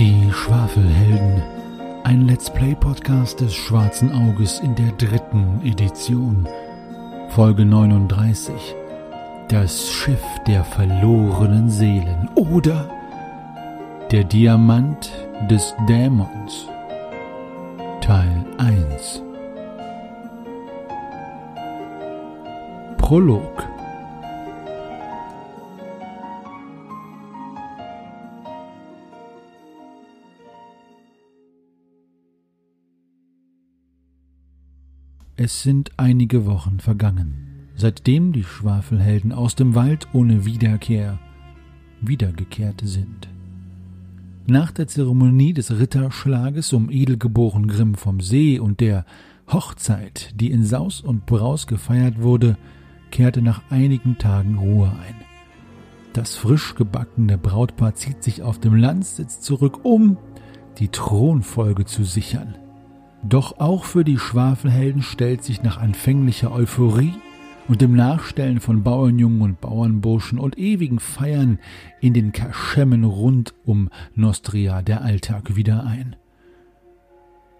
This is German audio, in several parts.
Die Schwafelhelden. Ein Let's Play Podcast des Schwarzen Auges in der dritten Edition. Folge 39. Das Schiff der verlorenen Seelen oder der Diamant des Dämons. Teil 1. Prolog. Es sind einige Wochen vergangen, seitdem die Schwafelhelden aus dem Wald ohne Wiederkehr wiedergekehrt sind. Nach der Zeremonie des Ritterschlages um Edelgeboren Grimm vom See und der Hochzeit, die in Saus und Braus gefeiert wurde, kehrte nach einigen Tagen Ruhe ein. Das frisch gebackene Brautpaar zieht sich auf dem Landsitz zurück, um die Thronfolge zu sichern. Doch auch für die Schwafelhelden stellt sich nach anfänglicher Euphorie und dem Nachstellen von Bauernjungen und Bauernburschen und ewigen Feiern in den Kaschemmen rund um Nostria der Alltag wieder ein.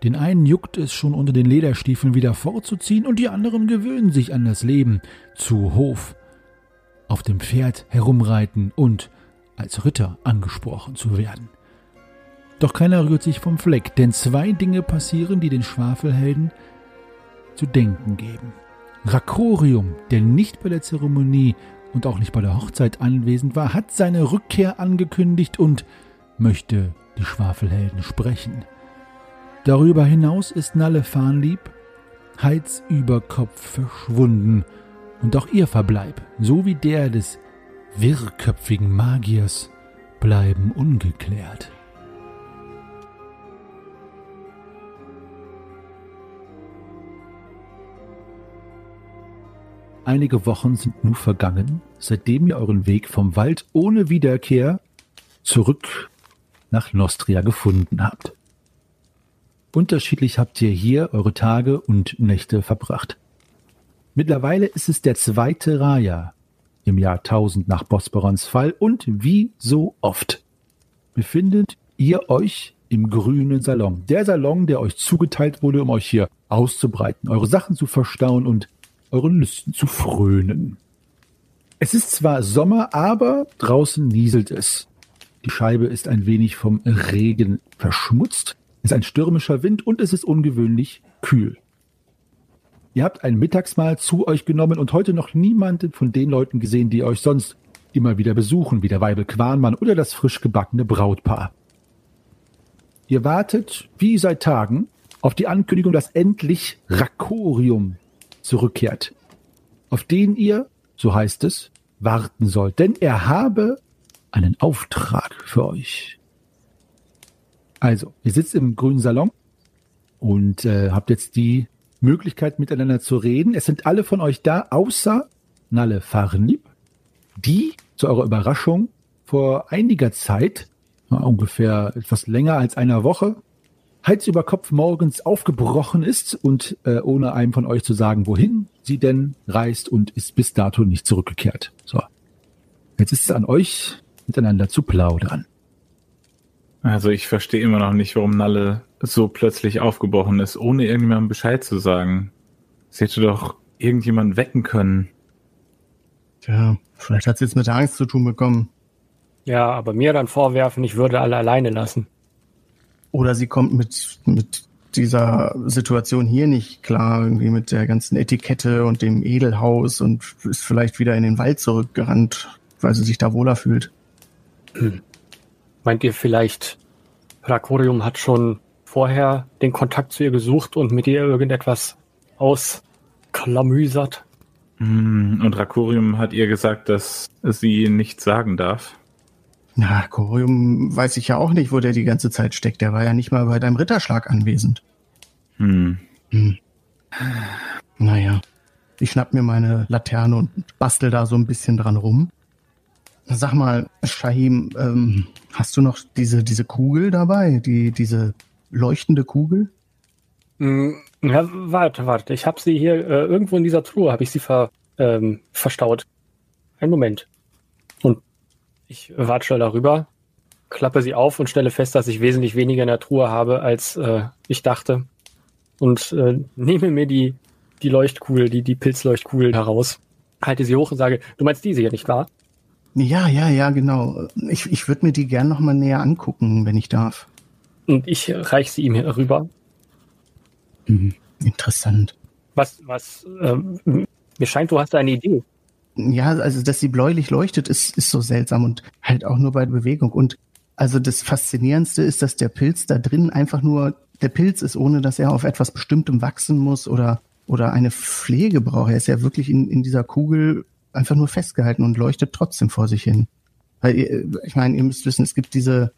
Den einen juckt es schon unter den Lederstiefeln wieder vorzuziehen und die anderen gewöhnen sich an das Leben zu Hof, auf dem Pferd herumreiten und als Ritter angesprochen zu werden. Doch keiner rührt sich vom Fleck, denn zwei Dinge passieren, die den Schwafelhelden zu denken geben. Rakorium, der nicht bei der Zeremonie und auch nicht bei der Hochzeit anwesend war, hat seine Rückkehr angekündigt und möchte die Schwafelhelden sprechen. Darüber hinaus ist Nalle Fahnlieb Hals über Kopf verschwunden und auch ihr Verbleib, so wie der des wirrköpfigen Magiers, bleiben ungeklärt. Einige Wochen sind nun vergangen, seitdem ihr euren Weg vom Wald ohne Wiederkehr zurück nach Nostria gefunden habt. Unterschiedlich habt ihr hier eure Tage und Nächte verbracht. Mittlerweile ist es der zweite Raja im Jahr 1000 nach Bosporans Fall und wie so oft befindet ihr euch im grünen Salon. Der Salon, der euch zugeteilt wurde, um euch hier auszubreiten, eure Sachen zu verstauen und euren Lüsten zu frönen. Es ist zwar Sommer, aber draußen nieselt es. Die Scheibe ist ein wenig vom Regen verschmutzt. Es ist ein stürmischer Wind und es ist ungewöhnlich kühl. Ihr habt ein Mittagsmahl zu euch genommen und heute noch niemanden von den Leuten gesehen, die euch sonst immer wieder besuchen, wie der Weibel Quanmann oder das frisch gebackene Brautpaar. Ihr wartet, wie seit Tagen, auf die Ankündigung, dass endlich Rakorium zurückkehrt, auf den ihr, so heißt es, warten sollt, denn er habe einen Auftrag für euch. Also, ihr sitzt im grünen Salon und äh, habt jetzt die Möglichkeit, miteinander zu reden. Es sind alle von euch da, außer Nalle Fahrenlieb, die zu eurer Überraschung vor einiger Zeit, ungefähr etwas länger als einer Woche, Hals über Kopf morgens aufgebrochen ist und äh, ohne einem von euch zu sagen, wohin sie denn reist und ist bis dato nicht zurückgekehrt. So. Jetzt ist es an euch, miteinander zu plaudern. Also ich verstehe immer noch nicht, warum Nalle so plötzlich aufgebrochen ist, ohne irgendjemandem Bescheid zu sagen. Sie hätte doch irgendjemanden wecken können. Tja, vielleicht hat sie jetzt mit der Angst zu tun bekommen. Ja, aber mir dann vorwerfen, ich würde alle alleine lassen. Oder sie kommt mit, mit dieser Situation hier nicht klar, irgendwie mit der ganzen Etikette und dem Edelhaus und ist vielleicht wieder in den Wald zurückgerannt, weil sie sich da wohler fühlt. Hm. Meint ihr vielleicht, Rakorium hat schon vorher den Kontakt zu ihr gesucht und mit ihr irgendetwas ausklamüsert? Hm, und Rakorium hat ihr gesagt, dass sie nichts sagen darf. Na, Corium weiß ich ja auch nicht, wo der die ganze Zeit steckt. Der war ja nicht mal bei deinem Ritterschlag anwesend. Hm. hm. Naja, ich schnapp mir meine Laterne und bastel da so ein bisschen dran rum. Sag mal, Shahim, ähm, hast du noch diese, diese Kugel dabei? Die, diese leuchtende Kugel? Hm, ja, warte, warte. Ich habe sie hier äh, irgendwo in dieser Truhe, habe ich sie ver, ähm, verstaut. Einen Moment. Ich watschel darüber. klappe sie auf und stelle fest, dass ich wesentlich weniger in der Truhe habe, als äh, ich dachte. Und äh, nehme mir die, die Leuchtkugel, die, die Pilzleuchtkugel heraus, halte sie hoch und sage, du meinst diese hier, nicht wahr? Ja, ja, ja, genau. Ich, ich würde mir die gern noch mal näher angucken, wenn ich darf. Und ich reiche sie ihm rüber. Mhm. Interessant. Was, was, ähm, mir scheint, du hast eine Idee. Ja, also dass sie bläulich leuchtet, ist, ist so seltsam und halt auch nur bei Bewegung. Und also das Faszinierendste ist, dass der Pilz da drin einfach nur der Pilz ist, ohne dass er auf etwas Bestimmtem wachsen muss oder, oder eine Pflege braucht. Er ist ja wirklich in, in dieser Kugel einfach nur festgehalten und leuchtet trotzdem vor sich hin. Weil, ich meine, ihr müsst wissen, es gibt diese,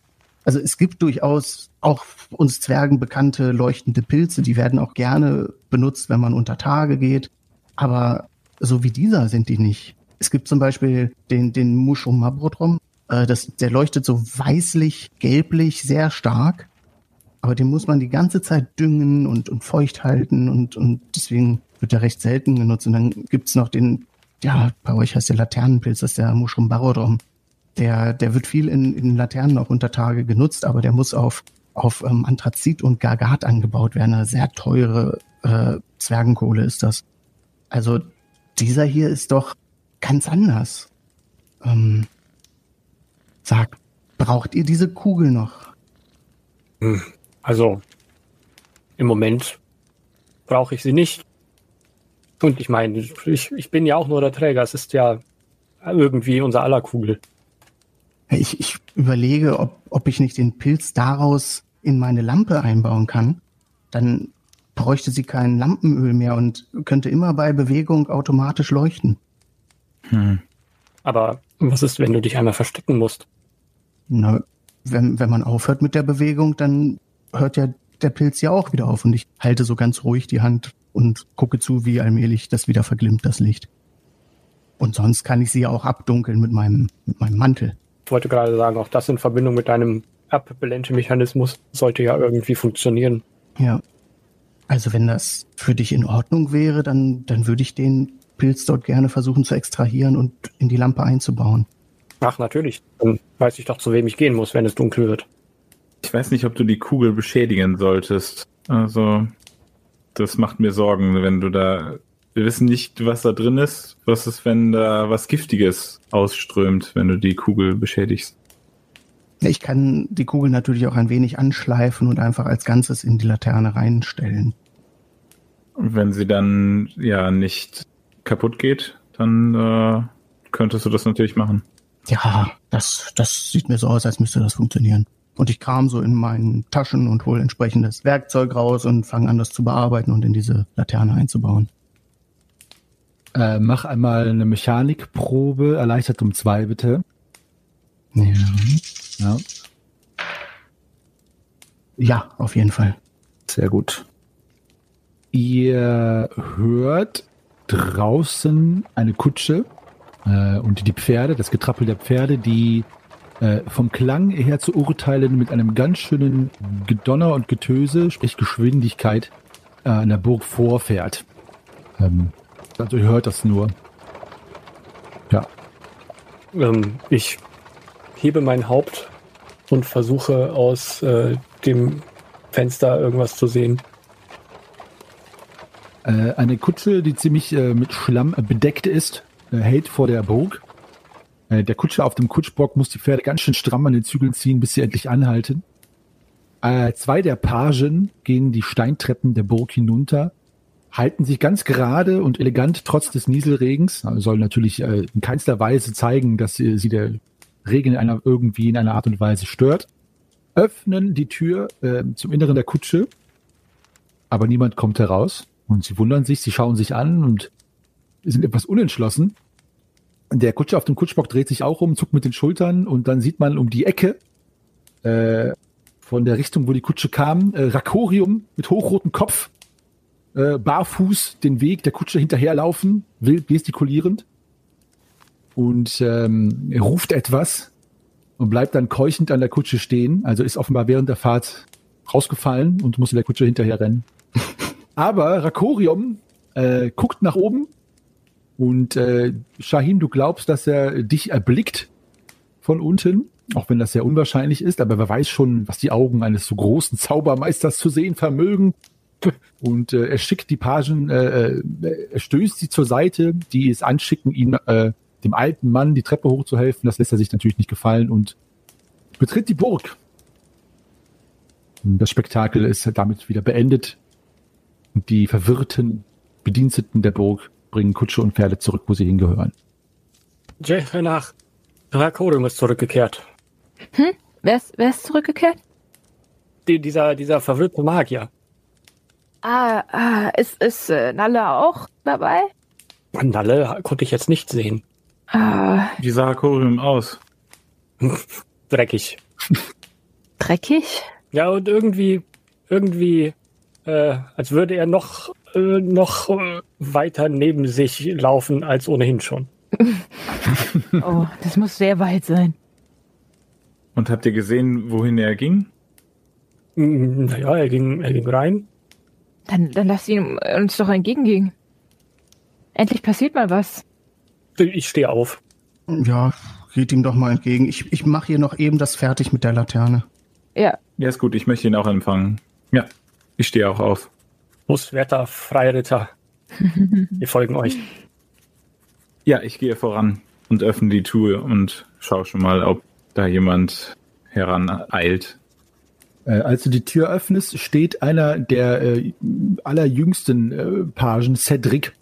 also es gibt durchaus auch uns Zwergen bekannte leuchtende Pilze, die werden auch gerne benutzt, wenn man unter Tage geht. Aber so wie dieser sind die nicht. Es gibt zum Beispiel den, den Mushroom Mabrodrom. Äh, der leuchtet so weißlich, gelblich, sehr stark. Aber den muss man die ganze Zeit düngen und, und feucht halten und, und deswegen wird er recht selten genutzt. Und dann gibt's noch den, ja, bei euch heißt der Laternenpilz, das ist der Mushroom Barodrom. Der, der wird viel in, in Laternen auch unter Tage genutzt, aber der muss auf, auf ähm, Anthrazit und Gargat angebaut werden. Eine sehr teure äh, Zwergenkohle ist das. Also dieser hier ist doch ganz anders. Ähm, sag, braucht ihr diese Kugel noch? Hm, also, im Moment brauche ich sie nicht. Und ich meine, ich, ich bin ja auch nur der Träger. Es ist ja irgendwie unser aller Kugel. Ich, ich überlege, ob, ob ich nicht den Pilz daraus in meine Lampe einbauen kann. Dann bräuchte sie kein Lampenöl mehr und könnte immer bei Bewegung automatisch leuchten. Hm. Aber was ist, wenn du dich einmal verstecken musst? Na, wenn, wenn man aufhört mit der Bewegung, dann hört ja der Pilz ja auch wieder auf und ich halte so ganz ruhig die Hand und gucke zu, wie allmählich das wieder verglimmt, das Licht. Und sonst kann ich sie ja auch abdunkeln mit meinem, mit meinem Mantel. Ich wollte gerade sagen, auch das in Verbindung mit deinem Abbelente-Mechanismus sollte ja irgendwie funktionieren. Ja, also wenn das für dich in Ordnung wäre, dann, dann würde ich den Pilz dort gerne versuchen zu extrahieren und in die Lampe einzubauen. Ach, natürlich. Dann weiß ich doch, zu wem ich gehen muss, wenn es dunkel wird. Ich weiß nicht, ob du die Kugel beschädigen solltest. Also, das macht mir Sorgen, wenn du da. Wir wissen nicht, was da drin ist. Was ist, wenn da was Giftiges ausströmt, wenn du die Kugel beschädigst? Ich kann die Kugel natürlich auch ein wenig anschleifen und einfach als Ganzes in die Laterne reinstellen. Wenn sie dann ja nicht kaputt geht, dann äh, könntest du das natürlich machen. Ja, das, das sieht mir so aus, als müsste das funktionieren. Und ich kram so in meinen Taschen und hole entsprechendes Werkzeug raus und fange an, das zu bearbeiten und in diese Laterne einzubauen. Äh, mach einmal eine Mechanikprobe, erleichtert um zwei, bitte. Ja. Ja. Ja, auf jeden Fall. Sehr gut. Ihr hört draußen eine Kutsche äh, und die Pferde, das Getrappel der Pferde, die äh, vom Klang her zu urteilen mit einem ganz schönen Gedonner und Getöse, sprich Geschwindigkeit, äh, an der Burg vorfährt. Ähm, also ihr hört das nur. Ja. Ähm, ich hebe mein Haupt und versuche aus äh, dem Fenster irgendwas zu sehen. Äh, eine Kutsche, die ziemlich äh, mit Schlamm bedeckt ist, äh, hält vor der Burg. Äh, der Kutscher auf dem Kutschbock muss die Pferde ganz schön stramm an den Zügeln ziehen, bis sie endlich anhalten. Zwei der Pagen gehen die Steintreppen der Burg hinunter, halten sich ganz gerade und elegant trotz des Nieselregens, also soll natürlich in keinster Weise zeigen, dass sie, sie der Regen in einer, irgendwie in einer Art und Weise stört, öffnen die Tür äh, zum Inneren der Kutsche, aber niemand kommt heraus und sie wundern sich, sie schauen sich an und sind etwas unentschlossen. Der Kutscher auf dem Kutschbock dreht sich auch um, zuckt mit den Schultern und dann sieht man um die Ecke äh, von der Richtung, wo die Kutsche kam, äh, Rakorium mit hochrotem Kopf, äh, barfuß den Weg der Kutsche hinterherlaufen, wild gestikulierend und ähm, er ruft etwas und bleibt dann keuchend an der Kutsche stehen. Also ist offenbar während der Fahrt rausgefallen und muss in der Kutsche hinterher rennen. Aber Rakorium äh, guckt nach oben und äh, Shahim, du glaubst, dass er dich erblickt von unten auch wenn das sehr unwahrscheinlich ist, aber wer weiß schon, was die Augen eines so großen Zaubermeisters zu sehen vermögen. Und äh, er schickt die Pagen, äh, äh, er stößt sie zur Seite, die es anschicken, ihn äh, dem alten Mann die Treppe hochzuhelfen. Das lässt er sich natürlich nicht gefallen und betritt die Burg. Und das Spektakel ist damit wieder beendet. Die verwirrten Bediensteten der Burg bringen Kutsche und Pferde zurück, wo sie hingehören. Jay, nach. Drakorium ist zurückgekehrt. Hm? Wer ist, wer ist zurückgekehrt? Die, dieser, dieser verwirrte Magier. Ah, ah ist, ist äh, Nalle auch dabei? Nalle konnte ich jetzt nicht sehen. Ah, Wie sah Aquarium aus? Dreckig. dreckig? Ja, und irgendwie, irgendwie, äh, als würde er noch, äh, noch weiter neben sich laufen als ohnehin schon. Oh, das muss sehr weit sein. Und habt ihr gesehen, wohin er ging? Mm, Naja, er ging, er ging rein. Dann, dann lass ihn uns doch entgegengehen. Endlich passiert mal was. Ich stehe auf. Ja, geht ihm doch mal entgegen. Ich, ich mache hier noch eben das fertig mit der Laterne. Ja, Ja, ist gut, ich möchte ihn auch empfangen. Ja, ich stehe auch auf. Buswerter, Freiritter. Wir folgen euch. Ja, ich gehe voran und öffne die Tür und schaue schon mal, ob da jemand heraneilt. Äh, als du die Tür öffnest, steht einer der äh, allerjüngsten äh, Pagen, Cedric.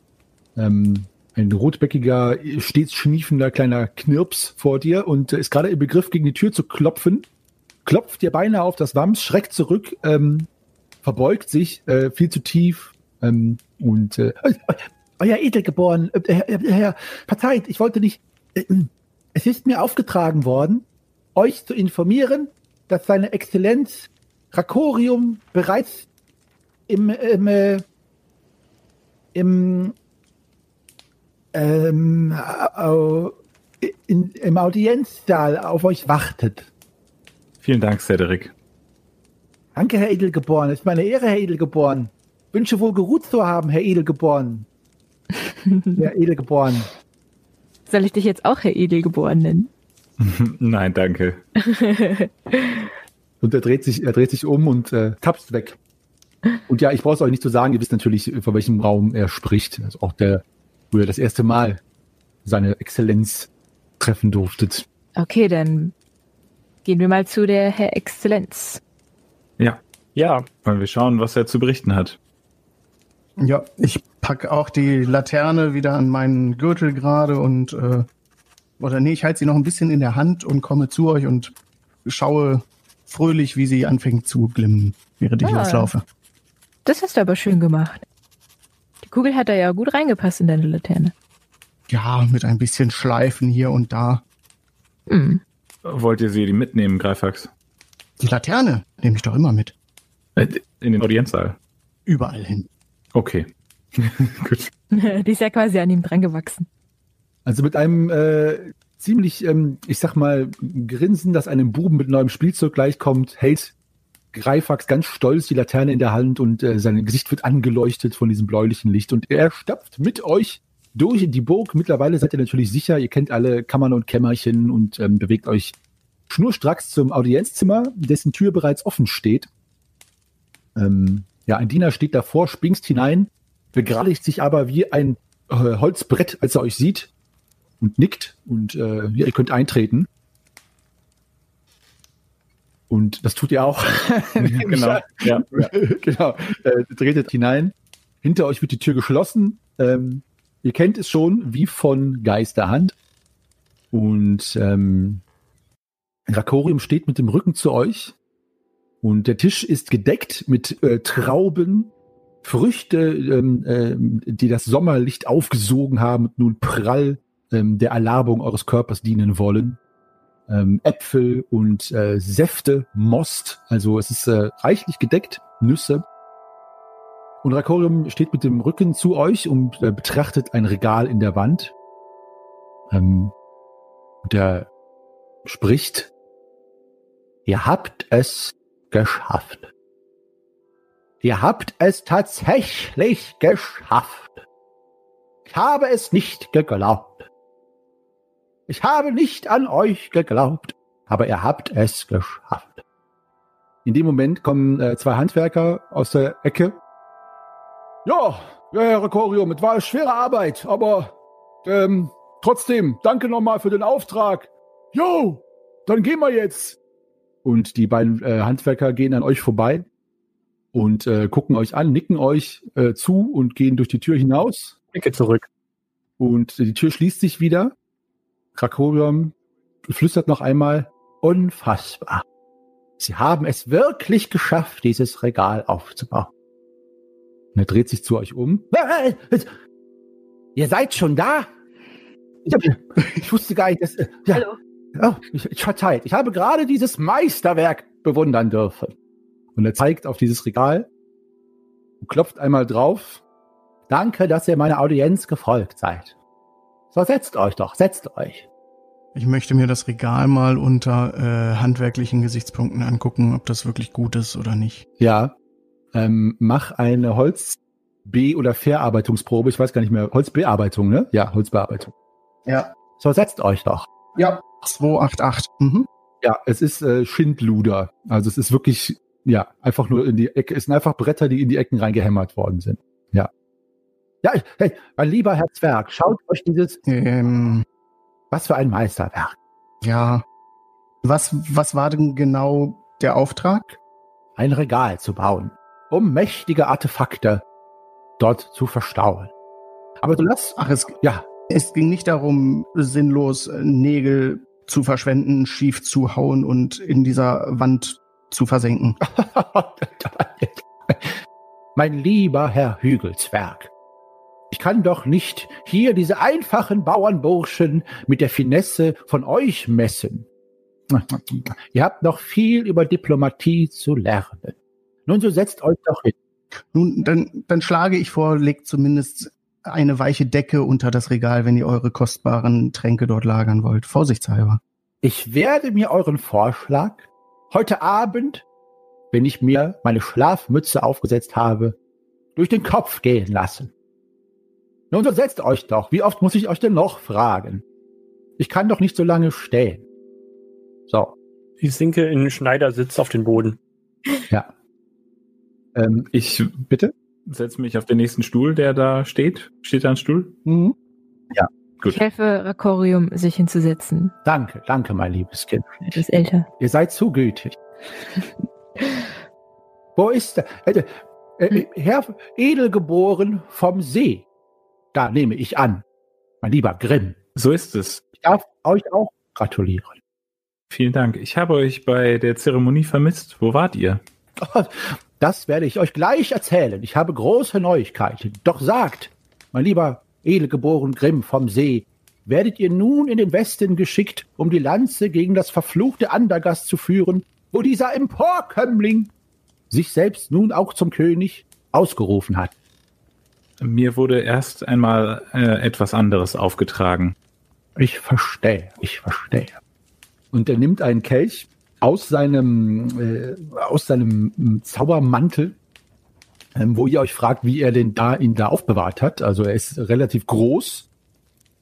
Ähm, ein rotbäckiger, stets schniefender kleiner Knirps vor dir und äh, ist gerade im Begriff, gegen die Tür zu klopfen. Klopft dir beinahe auf das Wams, schreckt zurück, ähm, verbeugt sich äh, viel zu tief ähm, und äh, euer Edelgeboren, äh, Herr, Herr, Herr, verzeiht, ich wollte nicht. Äh, es ist mir aufgetragen worden, euch zu informieren, dass seine Exzellenz Rakorium bereits im, im, äh, im, ähm, in, im Audienzsaal auf euch wartet. Vielen Dank, Cedric. Danke, Herr Edelgeboren. Es ist meine Ehre, Herr Edelgeboren. Wünsche wohl geruht zu haben, Herr Edelgeboren. Herr Edelgeboren. soll ich dich jetzt auch Herr Edelgeboren nennen? Nein, danke. Und er dreht sich, er dreht sich um und äh, tapst weg. Und ja, ich brauche es euch nicht zu sagen, ihr wisst natürlich, von welchem Raum er spricht. Also auch der, wo ihr das erste Mal seine Exzellenz treffen durftet. Okay, dann gehen wir mal zu der Herr Exzellenz. Ja, Ja, wollen wir schauen, was er zu berichten hat. Ja, ich pack auch die Laterne wieder an meinen Gürtel gerade und äh, oder nee, ich halte sie noch ein bisschen in der Hand und komme zu euch und schaue fröhlich, wie sie anfängt zu glimmen, während ich Ah. loslaufe. Das hast du aber schön gemacht. Die Kugel hat da ja gut reingepasst in deine Laterne. Ja, mit ein bisschen Schleifen hier und da. Hm. Wollt ihr sie mitnehmen, Greifax? Die Laterne nehme ich doch immer mit. Äh, In den Audienzsaal. Überall hin. Okay. Gut. Die ist ja quasi an ihm dran gewachsen. Also mit einem äh, ziemlich, ähm, ich sag mal, Grinsen, das einem Buben mit neuem Spielzeug gleichkommt, hält Greifax ganz stolz die Laterne in der Hand und äh, sein Gesicht wird angeleuchtet von diesem bläulichen Licht und er stapft mit euch durch in die Burg. Mittlerweile seid ihr natürlich sicher, ihr kennt alle Kammern und Kämmerchen und ähm, bewegt euch schnurstracks zum Audienzzimmer, dessen Tür bereits offen steht. Ähm, ja, ein Diener steht davor, springst hinein, begradigt sich aber wie ein äh, Holzbrett, als er euch sieht und nickt und äh, ja, ihr könnt eintreten. Und das tut ihr auch. genau. Ja. genau. Äh, tretet hinein. Hinter euch wird die Tür geschlossen. Ähm, ihr kennt es schon wie von Geisterhand. Und ähm, Rakorium steht mit dem Rücken zu euch. Und der Tisch ist gedeckt mit äh, Trauben, Früchte, ähm, ähm, die das Sommerlicht aufgesogen haben und nun prall ähm, der Erlabung eures Körpers dienen wollen. Ähm, Äpfel und äh, Säfte, Most, also es ist äh, reichlich gedeckt, Nüsse. Und Rakorium steht mit dem Rücken zu euch und äh, betrachtet ein Regal in der Wand. Ähm, der spricht, ihr habt es geschafft. Ihr habt es tatsächlich geschafft. Ich habe es nicht geglaubt. Ich habe nicht an euch geglaubt. aber ihr habt es geschafft. In dem Moment kommen äh, zwei Handwerker aus der Ecke. Ja, ja, Herr Rekorium, es war schwere Arbeit, aber ähm, trotzdem, danke nochmal für den Auftrag. Jo, dann gehen wir jetzt. Und die beiden äh, Handwerker gehen an euch vorbei und äh, gucken euch an, nicken euch äh, zu und gehen durch die Tür hinaus. Ecke zurück. Und die Tür schließt sich wieder. Krakorium flüstert noch einmal, unfassbar. Sie haben es wirklich geschafft, dieses Regal aufzubauen. Und er dreht sich zu euch um. Ihr seid schon da? Ich, hab, ich wusste gar nicht, dass... äh, Ja, Hallo. Oh, ich, ich verzeiht. Ich habe gerade dieses Meisterwerk bewundern dürfen. Und er zeigt auf dieses Regal und klopft einmal drauf. Danke, dass ihr meiner Audienz gefolgt seid. So, setzt euch doch, setzt euch. Ich möchte mir das Regal mal unter äh, handwerklichen Gesichtspunkten angucken, ob das wirklich gut ist oder nicht. Ja, ähm, mach eine Holz-B- oder Verarbeitungsprobe. Ich weiß gar nicht mehr. Holzbearbeitung, ne? Ja, Holzbearbeitung. Ja. So, setzt euch doch. Ja. 288. Mhm. Ja, es ist äh, Schindluder. Also es ist wirklich, ja, einfach nur in die Ecke. Es sind einfach Bretter, die in die Ecken reingehämmert worden sind. Ja. Ja, hey, mein lieber Herr Zwerg, schaut euch dieses, Ähm, was für ein Meisterwerk. ja. Was, was war denn genau der Auftrag? Ein Regal zu bauen, um mächtige Artefakte dort zu verstauen. Aber du lass, Ach, es, ja, es ging nicht darum, sinnlos äh, Nägel zu verschwenden, schief zu hauen und in dieser Wand zu versenken. mein lieber Herr Hügelzwerg, ich kann doch nicht hier diese einfachen Bauernburschen mit der Finesse von euch messen. Ihr habt noch viel über Diplomatie zu lernen. Nun, so setzt euch doch hin. Nun, dann, dann schlage ich vor, legt zumindest eine weiche Decke unter das Regal, wenn ihr eure kostbaren Tränke dort lagern wollt. Vorsichtshalber. Ich werde mir euren Vorschlag heute Abend, wenn ich mir meine Schlafmütze aufgesetzt habe, durch den Kopf gehen lassen. Nun, so setzt euch doch. Wie oft muss ich euch denn noch fragen? Ich kann doch nicht so lange stehen. So, Ich sinke in den Schneidersitz auf den Boden. ja. Ähm, Ich bitte? Setze mich auf den nächsten Stuhl, der da steht. Steht da ein Stuhl? Mhm. Gut. Ich helfe Rakorium, sich hinzusetzen. Danke, danke, mein liebes Kind. Etwas älter. Ihr seid zu gütig. Wo ist der? Äh, äh, Herr Edelgeboren vom See. Da nehme ich an. Mein lieber Grimm. So ist es. Ich darf euch auch gratulieren. Vielen Dank. Ich habe euch bei der Zeremonie vermisst. Wo wart ihr? Das werde ich euch gleich erzählen. Ich habe große Neuigkeiten. Doch sagt, mein lieber edelgeboren Grimm vom See, werdet ihr nun in den Westen geschickt, um die Lanze gegen das verfluchte Andergast zu führen, wo dieser Emporkömmling sich selbst nun auch zum König ausgerufen hat. Mir wurde erst einmal äh, etwas anderes aufgetragen. Ich verstehe, ich verstehe. Und er nimmt einen Kelch aus seinem, äh, aus seinem Zaubermantel, ähm, wo ihr euch fragt, wie er den da, ihn da aufbewahrt hat. Also er ist relativ groß,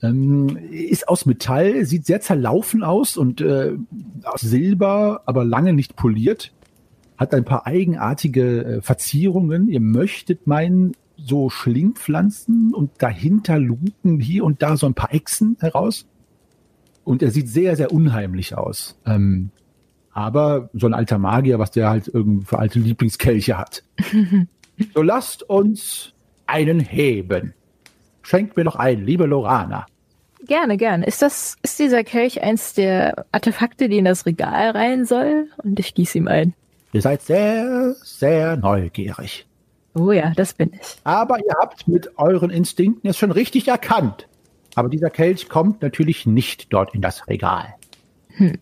ähm, ist aus Metall, sieht sehr zerlaufen aus und äh, aus Silber, aber lange nicht poliert. Hat ein paar eigenartige äh, Verzierungen. Ihr möchtet meinen, so Schlingpflanzen und dahinter lupen hier und da so ein paar Echsen heraus. Und er sieht sehr, sehr unheimlich aus. Ähm, aber so ein alter Magier, was der halt irgendwie für alte Lieblingskelche hat. so lasst uns einen heben. Schenkt mir doch ein, liebe Lorana. Gerne, gerne. Ist das, ist dieser Kelch eins der Artefakte, die in das Regal rein soll? Und ich gieße ihm ein. Ihr seid sehr, sehr neugierig. Oh ja, das bin ich. Aber ihr habt mit euren Instinkten es schon richtig erkannt. Aber dieser Kelch kommt natürlich nicht dort in das Regal. Hm.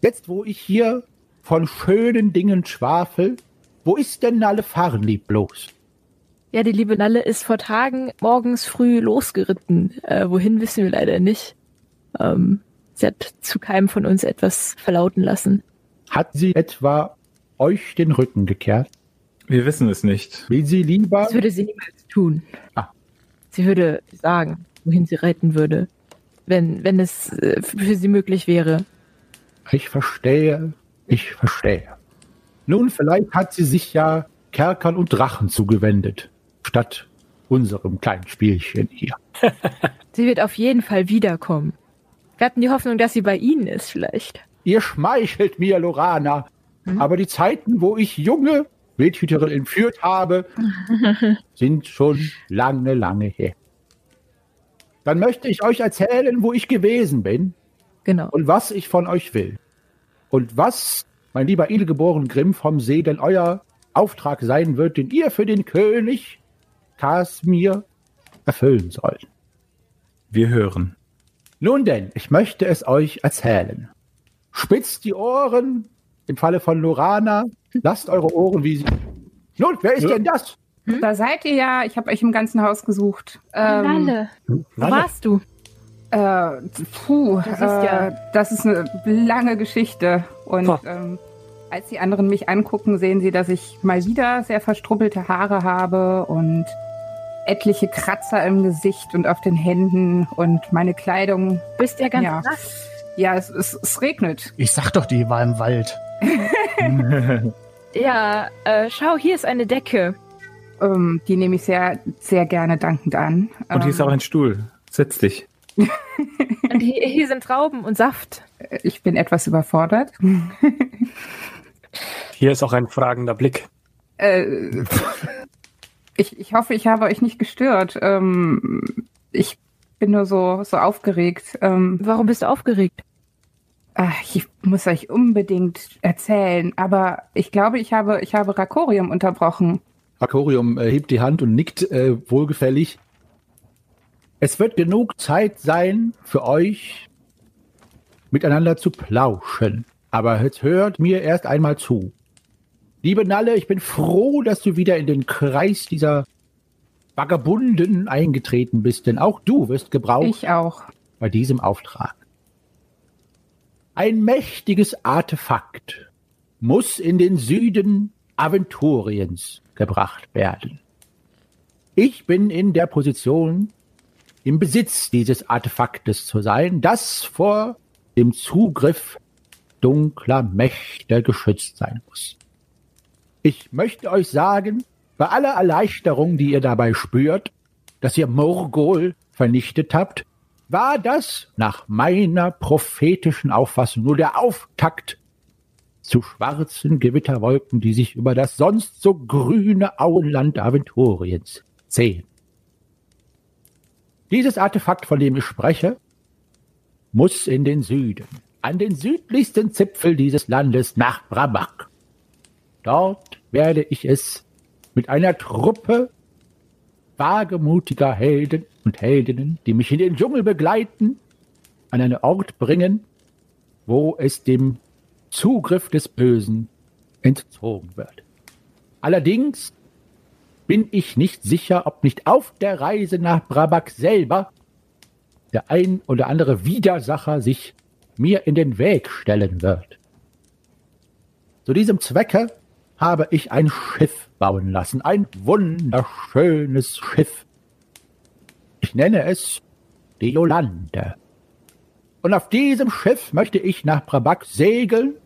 Jetzt, wo ich hier von schönen Dingen schwafel, wo ist denn Nalle Farnlieb bloß? Ja, die liebe Nalle ist vor Tagen morgens früh losgeritten. Äh, wohin wissen wir leider nicht. Ähm, sie hat zu keinem von uns etwas verlauten lassen. Hat sie etwa euch den Rücken gekehrt? Wir wissen es nicht. Will sie lieber? Das würde sie niemals tun. Ah. Sie würde sagen, wohin sie reiten würde, wenn, wenn es äh, für sie möglich wäre. Ich verstehe, ich verstehe. Nun, vielleicht hat sie sich ja Kerkern und Drachen zugewendet, statt unserem kleinen Spielchen hier. Sie wird auf jeden Fall wiederkommen. Wir hatten die Hoffnung, dass sie bei Ihnen ist, vielleicht. Ihr schmeichelt mir, Lorana. Aber die Zeiten, wo ich junge Wildhüterin entführt habe, sind schon lange, lange her. Dann möchte ich euch erzählen, wo ich gewesen bin Genau. und was ich von euch will. Und was, mein lieber Edelgeboren Grimm vom See, denn euer Auftrag sein wird, den ihr für den König Kasmir erfüllen sollt. Wir hören. Nun denn, ich möchte es euch erzählen. Spitzt die Ohren, im Falle von Lorana, lasst eure Ohren wie sie. Nun, wer ist Ja. denn das? Da seid ihr ja. Ich habe euch im ganzen Haus gesucht. Ähm, Lalle, wo Lalle. warst du? Äh, puh, siehst äh, ja- das ist eine lange Geschichte. Und ähm, als die anderen mich angucken, sehen sie, dass ich mal wieder sehr verstrubbelte Haare habe und etliche Kratzer im Gesicht und auf den Händen und meine Kleidung. Bist ja ganz Ja. nass. Ja, es, es, es regnet. Ich sag doch, die war im Wald. Ja, äh, schau, hier ist eine Decke. Ähm, die nehme ich sehr, sehr gerne dankend an. Und hier ist Ähm, auch ein Stuhl. Setz dich. Und hier, hier sind Trauben und Saft. ich bin etwas überfordert. Hier ist auch ein fragender Blick. Äh, ich, ich hoffe, ich habe euch nicht gestört. Ähm, ich bin nur so, so aufgeregt. Ähm, Warum bist du aufgeregt? ach, ich muss euch unbedingt erzählen, aber ich glaube, ich habe, ich habe Rakorium unterbrochen. Akorium äh, hebt die Hand und nickt äh, wohlgefällig. Es wird genug Zeit sein für euch, miteinander zu plauschen. Aber jetzt hört mir erst einmal zu. Liebe Nalle, ich bin froh, dass du wieder in den Kreis dieser Vagabunden eingetreten bist, denn auch du wirst gebraucht Ich auch. bei diesem Auftrag. Ein mächtiges Artefakt muss in den Süden Aventuriens gebracht werden. Ich bin in der Position, im Besitz dieses Artefaktes zu sein, das vor dem Zugriff dunkler Mächte geschützt sein muss. Ich möchte euch sagen, bei aller Erleichterung, die ihr dabei spürt, dass ihr Morgol vernichtet habt, war das nach meiner prophetischen Auffassung nur der Auftakt zu schwarzen Gewitterwolken, die sich über das sonst so grüne Auenland Aventuriens sehen. Dieses Artefakt, von dem ich spreche, muss in den Süden, an den südlichsten Zipfel dieses Landes nach Brabak. Dort werde ich es mit einer Truppe wagemutiger Helden und Heldinnen, die mich in den Dschungel begleiten, an einen Ort bringen, wo es dem Zugriff des Bösen entzogen wird. Allerdings bin ich nicht sicher, ob nicht auf der Reise nach Brabak selber der ein oder andere Widersacher sich mir in den Weg stellen wird. Zu diesem Zwecke habe ich ein Schiff bauen lassen, ein wunderschönes Schiff. Ich nenne es die Jolande. Und auf diesem Schiff möchte ich nach Brabak segeln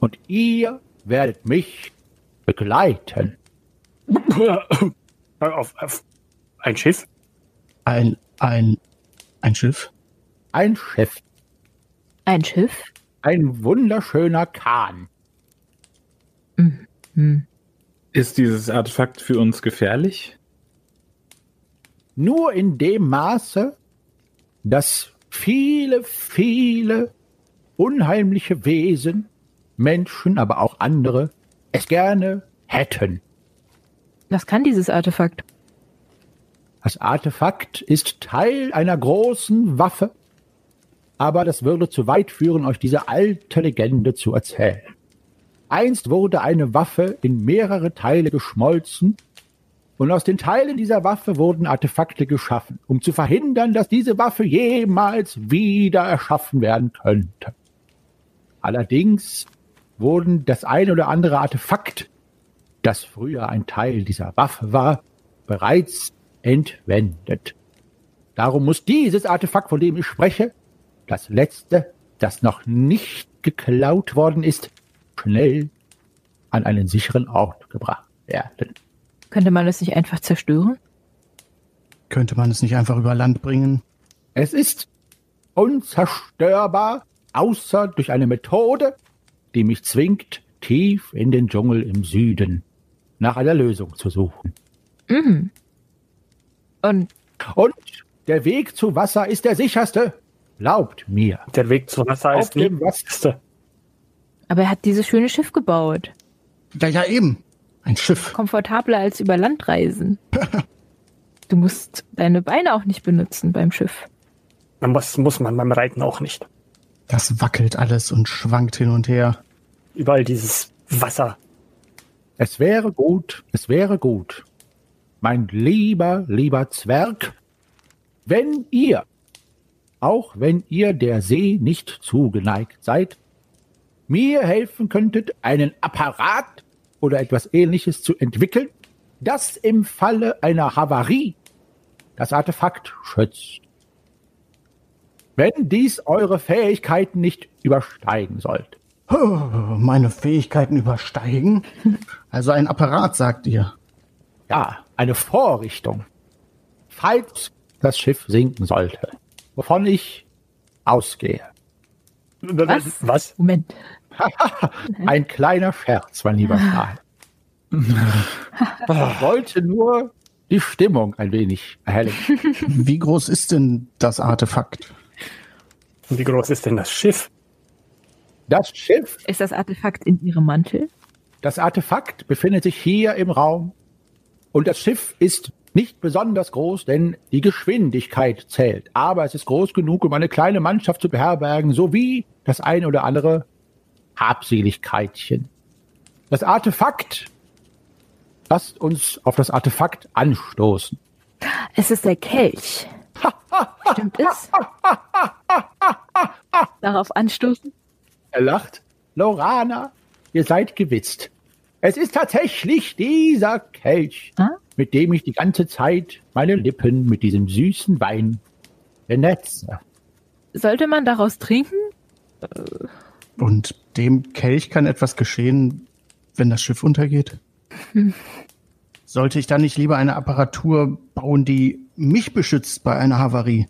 und ihr werdet mich begleiten. auf, auf ein Schiff? Ein, ein, ein Schiff? Ein Schiff, Ein Schiff? ein wunderschöner Kahn. Hm. Ist dieses Artefakt für uns gefährlich? Nur in dem Maße, dass viele, viele unheimliche Wesen, Menschen, aber auch andere, es gerne hätten. Was kann dieses Artefakt? Das Artefakt ist Teil einer großen Waffe, aber das würde zu weit führen, euch diese alte Legende zu erzählen. Einst wurde eine Waffe in mehrere Teile geschmolzen und aus den Teilen dieser Waffe wurden Artefakte geschaffen, um zu verhindern, dass diese Waffe jemals wieder erschaffen werden könnte. Allerdings wurden das ein oder andere Artefakt, das früher ein Teil dieser Waffe war, bereits entwendet. Darum muss dieses Artefakt, von dem ich spreche, das letzte das noch nicht geklaut worden ist, schnell an einen sicheren Ort gebracht werden. Könnte man es nicht einfach zerstören? Könnte man es nicht einfach über Land bringen? Es ist unzerstörbar, außer durch eine Methode, die mich zwingt, tief in den Dschungel im Süden nach einer Lösung zu suchen. Mhm. Und Und der Weg zu Wasser ist der sicherste. Glaubt mir. Der Weg zu Wasser Auf ist dem Wasser. beste. aber er hat dieses schöne Schiff gebaut. Ja, ja, eben. Ein Schiff. Komfortabler als über Land reisen. Du musst deine Beine auch nicht benutzen beim Schiff. Man muss, muss man beim Reiten auch nicht. Das wackelt alles und schwankt hin und her. Überall dieses Wasser. Es wäre gut, es wäre gut, mein lieber, lieber Zwerg, wenn ihr, auch wenn ihr der See nicht zugeneigt seid, mir helfen könntet, einen Apparat oder etwas ähnliches zu entwickeln, das im Falle einer Havarie das Artefakt schützt. Wenn dies eure Fähigkeiten nicht übersteigen sollte. Meine Fähigkeiten übersteigen. Also ein Apparat, sagt ihr. Ja, eine Vorrichtung. Falls das Schiff sinken sollte, wovon ich ausgehe. Was? Was? Moment. Ein kleiner Scherz, mein lieber Karl. Ich wollte nur die Stimmung ein wenig erhellen. Wie groß ist denn das Artefakt? Wie groß ist denn das Schiff? Das Schiff, Ist das Artefakt in ihrem Mantel? das Artefakt befindet sich hier im Raum und das Schiff ist nicht besonders groß, denn die Geschwindigkeit zählt. Aber es ist groß genug, um eine kleine Mannschaft zu beherbergen, sowie das ein oder andere Habseligkeitchen. Das Artefakt. Lasst uns auf das Artefakt anstoßen. Es ist der Kelch. Stimmt es? Darauf anstoßen? Er lacht. Lorana, ihr seid gewitzt. Es ist tatsächlich dieser Kelch, Ah? mit dem ich die ganze Zeit meine Lippen mit diesem süßen Wein benetze. Sollte man daraus trinken? Und dem Kelch kann etwas geschehen, wenn das Schiff untergeht? Sollte ich dann nicht lieber eine Apparatur bauen, die mich beschützt bei einer Havarie?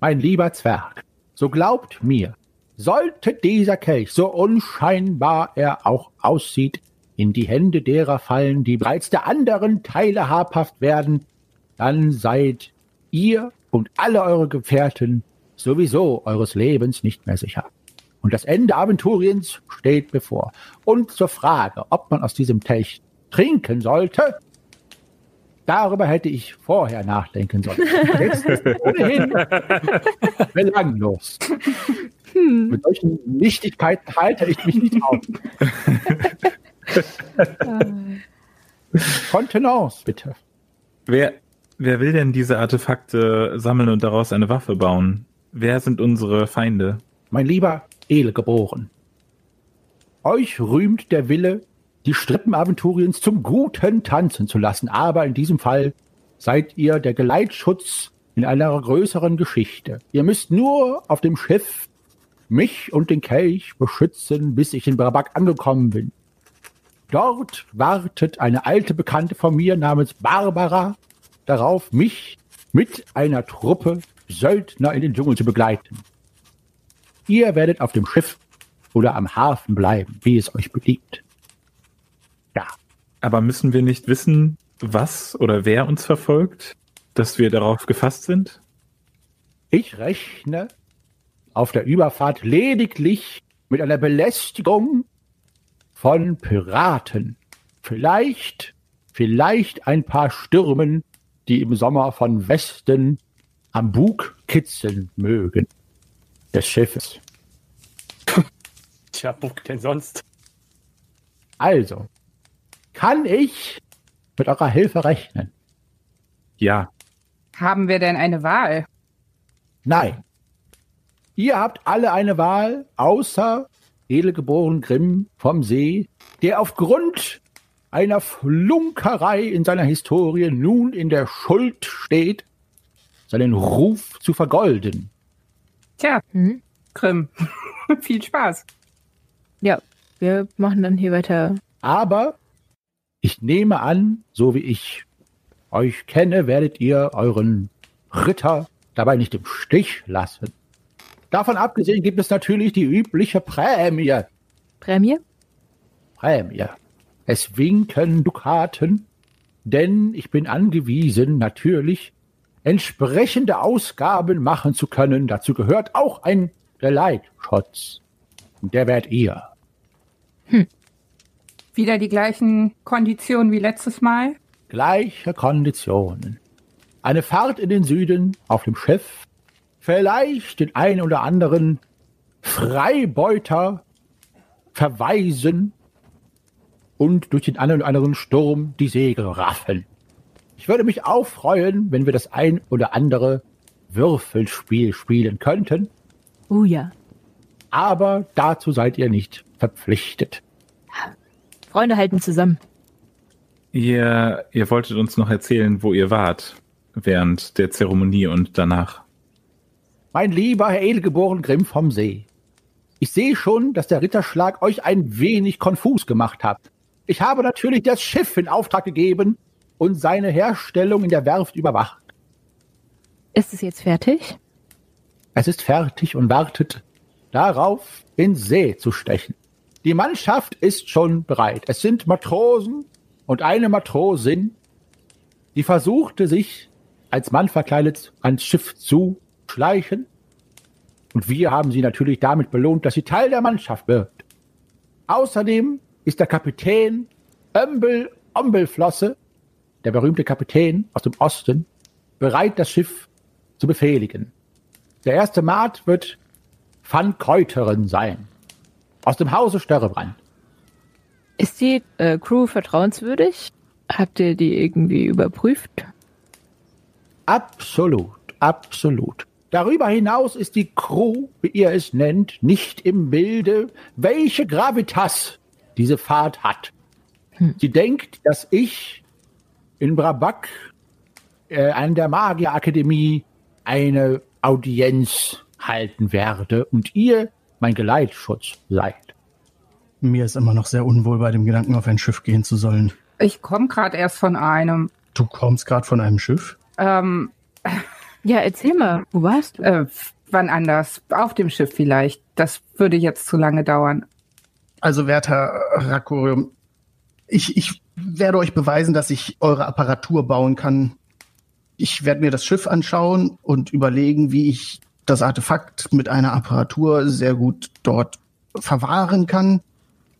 Mein lieber Zwerg, so glaubt mir, sollte dieser Kelch, so unscheinbar er auch aussieht, in die Hände derer fallen, die bereits der anderen Teile habhaft werden, dann seid ihr und alle eure Gefährten sowieso eures Lebens nicht mehr sicher. Und das Ende Aventuriens steht bevor. Und zur Frage, ob man aus diesem Kelch trinken sollte, darüber hätte ich vorher nachdenken sollen. Jetzt ist es ohnehin belanglos. Mit solchen Nichtigkeiten halte ich mich nicht auf. Kontenance, bitte. Wer, wer will denn diese Artefakte sammeln und daraus eine Waffe bauen? Wer sind unsere Feinde? Mein lieber Edelgeboren, euch rühmt der Wille, die Strippenaventuriens zum Guten tanzen zu lassen, aber in diesem Fall seid ihr der Geleitschutz in einer größeren Geschichte. Ihr müsst nur auf dem Schiff mich und den Kelch beschützen, bis ich in Brabak angekommen bin. Dort wartet eine alte Bekannte von mir namens Barbara darauf, mich mit einer Truppe Söldner in den Dschungel zu begleiten. Ihr werdet auf dem Schiff oder am Hafen bleiben, wie es euch beliebt. Ja, Aber müssen wir nicht wissen, was oder wer uns verfolgt, dass wir darauf gefasst sind? ich rechne auf der Überfahrt lediglich mit einer Belästigung von Piraten. Vielleicht, vielleicht ein paar Stürmen, die im Sommer von Westen am Bug kitzeln mögen. Des Schiffes. Tja, Buck denn sonst? Also, kann ich mit eurer Hilfe rechnen? Ja. Haben wir denn eine Wahl? Nein. Ihr habt alle eine Wahl, außer edelgeboren Grimm vom See, der aufgrund einer Flunkerei in seiner Historie nun in der Schuld steht, seinen Ruf zu vergolden. Tja, Hm? Grimm. Viel Spaß. Ja, wir machen dann hier weiter. Aber ich nehme an, so wie ich euch kenne, werdet ihr euren Ritter dabei nicht im Stich lassen. Davon abgesehen gibt es natürlich die übliche Prämie. Prämie? Prämie. Es winken Dukaten, denn ich bin angewiesen, natürlich entsprechende Ausgaben machen zu können. Dazu gehört auch ein Geleitschutz. Und der werdet ihr. Wieder die gleichen Konditionen wie letztes Mal. Gleiche Konditionen. Eine Fahrt in den Süden auf dem Schiff, vielleicht den einen oder anderen Freibeuter verweisen und durch den einen oder anderen Sturm die Segel raffen. Ich würde mich auch freuen, wenn wir das ein oder andere Würfelspiel spielen könnten, Oh ja. aber dazu seid ihr nicht verpflichtet. Freunde halten zusammen. Ihr, ihr wolltet uns noch erzählen, wo ihr wart während der Zeremonie und danach. Mein lieber Herr Edelgeboren Grimm vom See, ich sehe schon, dass der Ritterschlag euch ein wenig konfus gemacht hat. Ich habe natürlich das Schiff in Auftrag gegeben und seine Herstellung in der Werft überwacht. Ist es jetzt fertig? Es ist fertig und wartet darauf, in See zu stechen. Die Mannschaft ist schon bereit. Es sind Matrosen und eine Matrosin, die versuchte sich als Mann verkleidet ans Schiff zu schleichen. Und wir haben sie natürlich damit belohnt, dass sie Teil der Mannschaft wird. Außerdem ist der Kapitän Ömbel Ombelflosse, der berühmte Kapitän aus dem Osten, bereit, das Schiff zu befehligen. Der erste Maat wird Van Keuteren sein. Aus dem Hause Störrebrand. Ist die äh, Crew vertrauenswürdig? Habt ihr die irgendwie überprüft? Absolut, absolut. Darüber hinaus ist die Crew, wie ihr es nennt, nicht im Bilde, welche Gravitas diese Fahrt hat. Sie denkt, dass ich in Brabak äh, an der Magierakademie eine Audienz halten werde und ihr mein Geleitschutz seid. Mir ist immer noch sehr unwohl bei dem Gedanken, auf ein Schiff gehen zu sollen. Ich komme gerade erst von einem. Du kommst gerade von einem Schiff? Ähm, Ja, erzähl mal, wo warst du? äh, wann anders? Auf dem Schiff vielleicht. Das würde jetzt zu lange dauern. Also, werter Rakorium, ich, ich werde euch beweisen, dass ich eure Apparatur bauen kann. Ich werde mir das Schiff anschauen und überlegen, wie ich das Artefakt mit einer Apparatur sehr gut dort verwahren kann.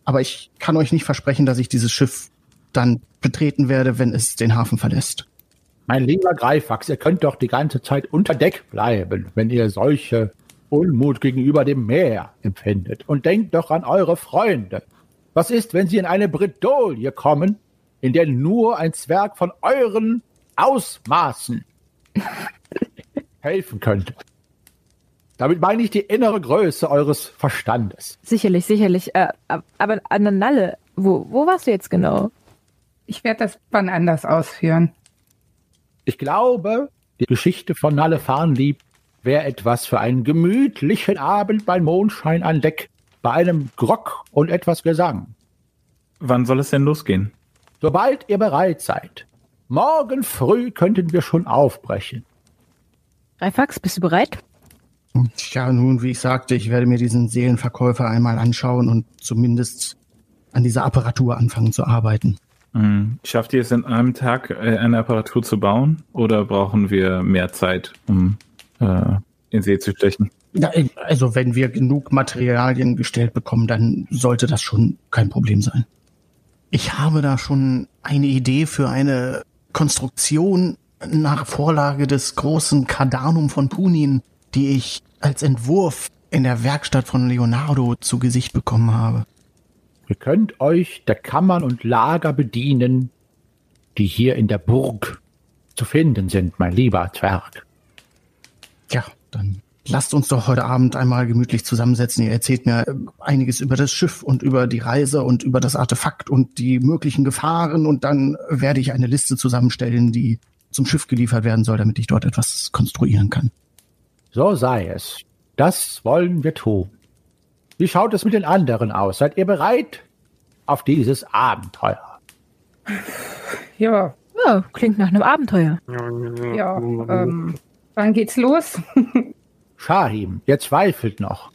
Aber ich kann euch nicht versprechen, dass ich dieses Schiff dann betreten werde, wenn es den Hafen verlässt. Mein lieber Greifax, ihr könnt doch die ganze Zeit unter Deck bleiben, wenn ihr solche Unmut gegenüber dem Meer empfindet. Und denkt doch an eure Freunde. Was ist, wenn sie in eine Bredouille kommen, in der nur ein Zwerg von euren Ausmaßen helfen könnte? Damit meine ich die innere Größe eures Verstandes. Sicherlich, sicherlich. Äh, ab- aber an der Nalle, wo, wo warst du jetzt genau? Ich werde das wann anders ausführen. Ich glaube, die Geschichte von Nalle Farnlieb wäre etwas für einen gemütlichen Abend bei Mondschein an Deck, bei einem Grog und etwas Gesang. Wann soll es denn losgehen? Sobald ihr bereit seid. Morgen früh könnten wir schon aufbrechen. Reifax, bist du bereit? Ja, nun, wie ich sagte, ich werde mir diesen Seelenverkäufer einmal anschauen und zumindest an dieser Apparatur anfangen zu arbeiten. Hm. Schafft ihr es in einem Tag, äh, eine Apparatur zu bauen? Oder brauchen wir mehr Zeit, um äh, in See zu stechen? Ja, also wenn wir genug Materialien gestellt bekommen, dann sollte das schon kein Problem sein. Ich habe da schon eine Idee für eine Konstruktion nach Vorlage des großen Cardanum von Punin, die ich als Entwurf in der Werkstatt von Leonardo zu Gesicht bekommen habe. Ihr könnt euch der Kammern und Lager bedienen, die hier in der Burg zu finden sind, mein lieber Zwerg. Ja, dann lasst uns doch heute Abend einmal gemütlich zusammensetzen. Ihr erzählt mir äh, einiges über das Schiff und über die Reise und über das Artefakt und die möglichen Gefahren und dann werde ich eine Liste zusammenstellen, die zum Schiff geliefert werden soll, damit ich dort etwas konstruieren kann. So sei es. Das wollen wir tun. Wie schaut es mit den anderen aus? Seid ihr bereit auf dieses Abenteuer? Ja, Ja, klingt nach einem Abenteuer. ja. Ähm, wann geht's los? Shahim, ihr zweifelt noch.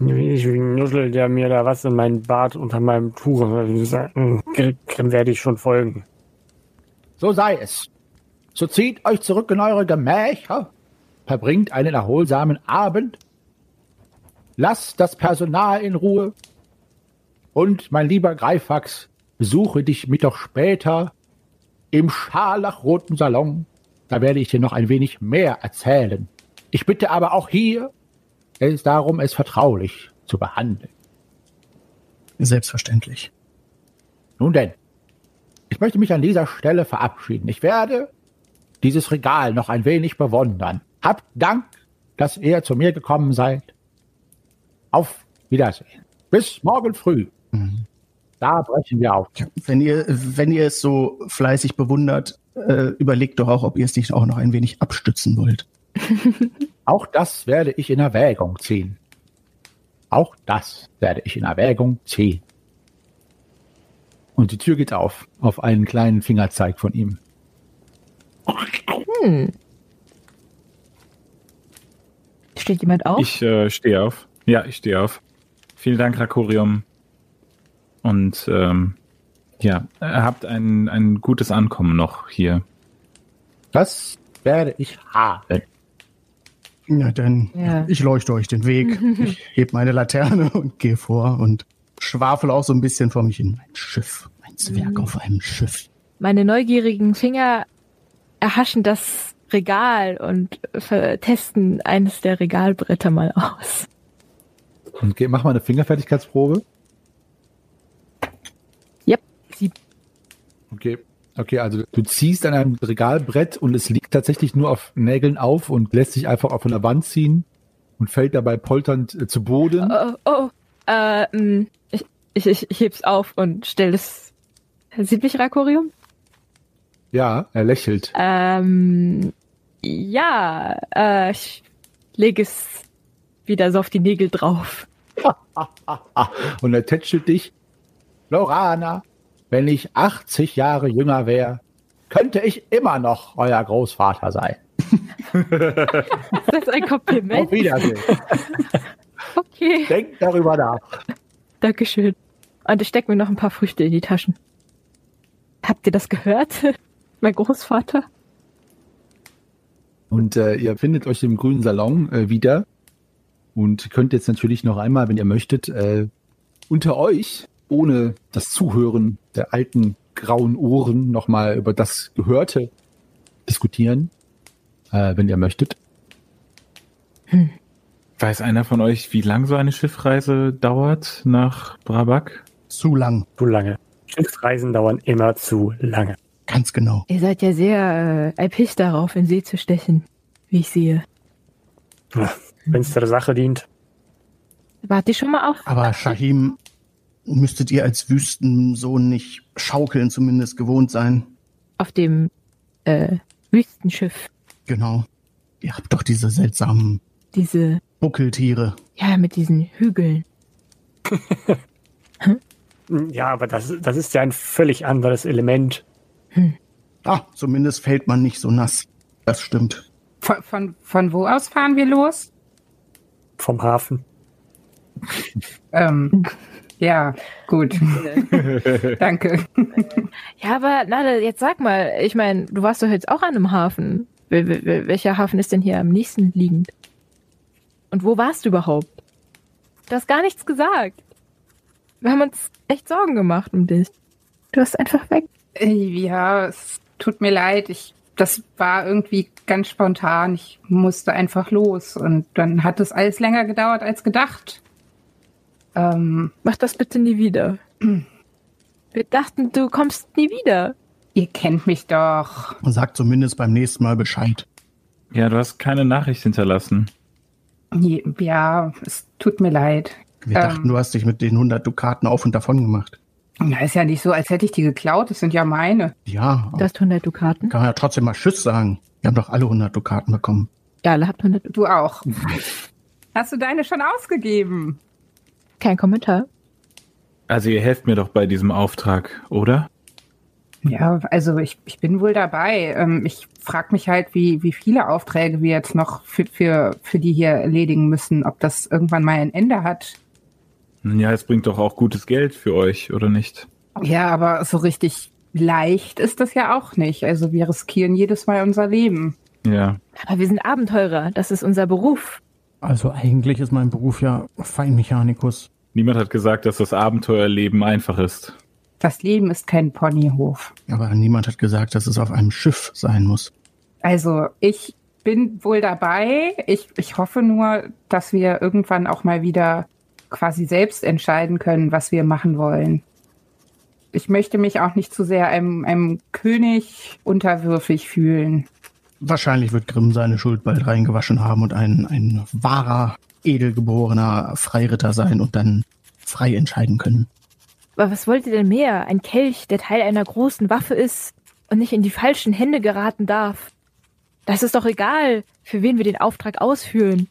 Ich nuschel der mir da was in meinen Bart unter meinem Tuch. Dem werde ich schon folgen. So sei es. So zieht euch zurück in eure Gemächer, verbringt einen erholsamen Abend, lasst das Personal in Ruhe und, mein lieber Greifax, besuche dich mit doch später im scharlachroten Salon. Da werde ich dir noch ein wenig mehr erzählen. Ich bitte aber auch hier es darum, es vertraulich zu behandeln. Selbstverständlich. Nun denn, ich möchte mich an dieser Stelle verabschieden. Ich werde dieses Regal noch ein wenig bewundern. Habt Dank, dass ihr zu mir gekommen seid. Auf Wiedersehen. Bis morgen früh. Da brechen wir auf. Wenn ihr, wenn ihr es so fleißig bewundert, äh, überlegt doch auch, ob ihr es nicht auch noch ein wenig abstützen wollt. Auch das werde ich in Erwägung ziehen. Auch das werde ich in Erwägung ziehen. Und die Tür geht auf, auf einen kleinen Fingerzeig von ihm. Hm. Steht jemand auf? Ich äh, stehe auf. Ja, ich stehe auf. Vielen Dank, Rakorium. Und ähm, ja, habt ein, ein gutes Ankommen noch hier. Das werde ich haben. Ja, denn Ja. ich leuchte euch den Weg. ich heb meine Laterne und gehe vor und schwafel auch so ein bisschen vor mich hin. Ein Schiff, ein Zwerg auf einem Schiff. Meine neugierigen Finger erhaschen das Regal und ver- testen eines der Regalbretter mal aus. Okay, mach mal eine Fingerfertigkeitsprobe. Yep, sie Okay. Okay, also du ziehst an einem Regalbrett und es liegt tatsächlich nur auf Nägeln auf und lässt sich einfach auf eine Wand ziehen und fällt dabei polternd äh, zu Boden. Oh, oh, äh, mh, ich, ich, ich, ich heb's auf und stell es. Sieht mich Rakorium? Ja, er lächelt. Ähm, ja, äh, ich lege es wieder so auf die Nägel drauf. Und er tätschelt dich. Lorana, wenn ich 80 Jahre jünger wäre, könnte ich immer noch euer Großvater sein. Ist das ein Auf Kompliment? Wiedersehen. Okay, Denkt darüber nach. Dankeschön. Und ich steck mir noch ein paar Früchte in die Taschen. Habt ihr das gehört? mein Großvater? Und äh, ihr findet euch im grünen Salon äh, wieder und könnt jetzt natürlich noch einmal, wenn ihr möchtet, äh, unter euch, ohne das Zuhören der alten grauen Ohren, nochmal über das Gehörte diskutieren, äh, wenn ihr möchtet. Weiß einer von euch, wie lang so eine Schiffreise dauert nach Brabak? Zu lang, Zu lange. Schiffsreisen dauern immer zu lange. ganz genau. Ihr seid ja sehr äh, erpicht darauf, in See zu stechen, wie ich sehe. Wenn es der Sache dient. Wart ihr schon mal auf? Aber Shahim, müsstet ihr als Wüstensohn nicht schaukeln zumindest gewohnt sein? Auf dem äh, Wüstenschiff. Genau. Ihr habt doch diese seltsamen Diese, Buckeltiere. ja, mit diesen Hügeln. Ja, aber das, das ist ja ein völlig anderes Element. Ah, zumindest fällt man nicht so nass. Das stimmt. Von, von, von wo aus fahren wir los? Vom Hafen. Ähm, ja, gut. Danke. Ja, aber Nade, jetzt sag mal, ich meine, du warst doch jetzt auch an einem Hafen. Wel- wel- wel- Welcher Hafen ist denn hier am nächsten liegend? Und wo warst du überhaupt? Du hast gar nichts gesagt. Wir haben uns echt Sorgen gemacht um dich. Du hast einfach weg. Äh, Ja, es tut mir leid. Ich, das war irgendwie ganz spontan. Ich musste einfach los und dann hat es alles länger gedauert als gedacht. Ähm, Mach das bitte nie wieder. Wir dachten, du kommst nie wieder. ihr kennt mich doch. Und sagt zumindest beim nächsten Mal Bescheid. Ja, du hast keine Nachricht hinterlassen. Ja, es tut mir leid. Wir Ähm. dachten, du hast dich mit den 100 Dukaten auf und davon gemacht. Na, ist ja nicht so, als hätte ich die geklaut. Das sind ja meine. Ja, Du hast 100 Dukaten. kann man ja trotzdem mal Tschüss sagen. Wir haben doch alle 100 Dukaten bekommen. Ja, alle habt 100 Dukaten. Du auch. Hast du deine schon ausgegeben? Kein Kommentar. Also ihr helft mir doch bei diesem Auftrag, oder? Ja, also ich, ich bin wohl dabei. Ähm, ich frage mich halt, wie, wie viele Aufträge wir jetzt noch für, für, für die hier erledigen müssen, ob das irgendwann mal ein Ende hat. Ja, es bringt doch auch gutes Geld für euch, oder nicht? Ja, aber so richtig leicht ist das ja auch nicht. Also wir riskieren jedes Mal unser Leben. Ja. Aber wir sind Abenteurer. Das ist unser Beruf. Also eigentlich ist mein Beruf ja Feinmechanikus. Niemand hat gesagt, dass das Abenteuerleben einfach ist. Das Leben ist kein Ponyhof. Aber niemand hat gesagt, dass es auf einem Schiff sein muss. Also ich bin wohl dabei. Ich, ich hoffe nur, dass wir irgendwann auch mal wieder quasi selbst entscheiden können, was wir machen wollen. Ich möchte mich auch nicht zu sehr einem, einem König unterwürfig fühlen. Wahrscheinlich wird Grimm seine Schuld bald reingewaschen haben und ein, ein wahrer, edelgeborener Freiritter sein und dann frei entscheiden können. Aber was wollt ihr denn mehr? Ein Kelch, der Teil einer großen Waffe ist und nicht in die falschen Hände geraten darf. Das ist doch egal, für wen wir den Auftrag ausführen.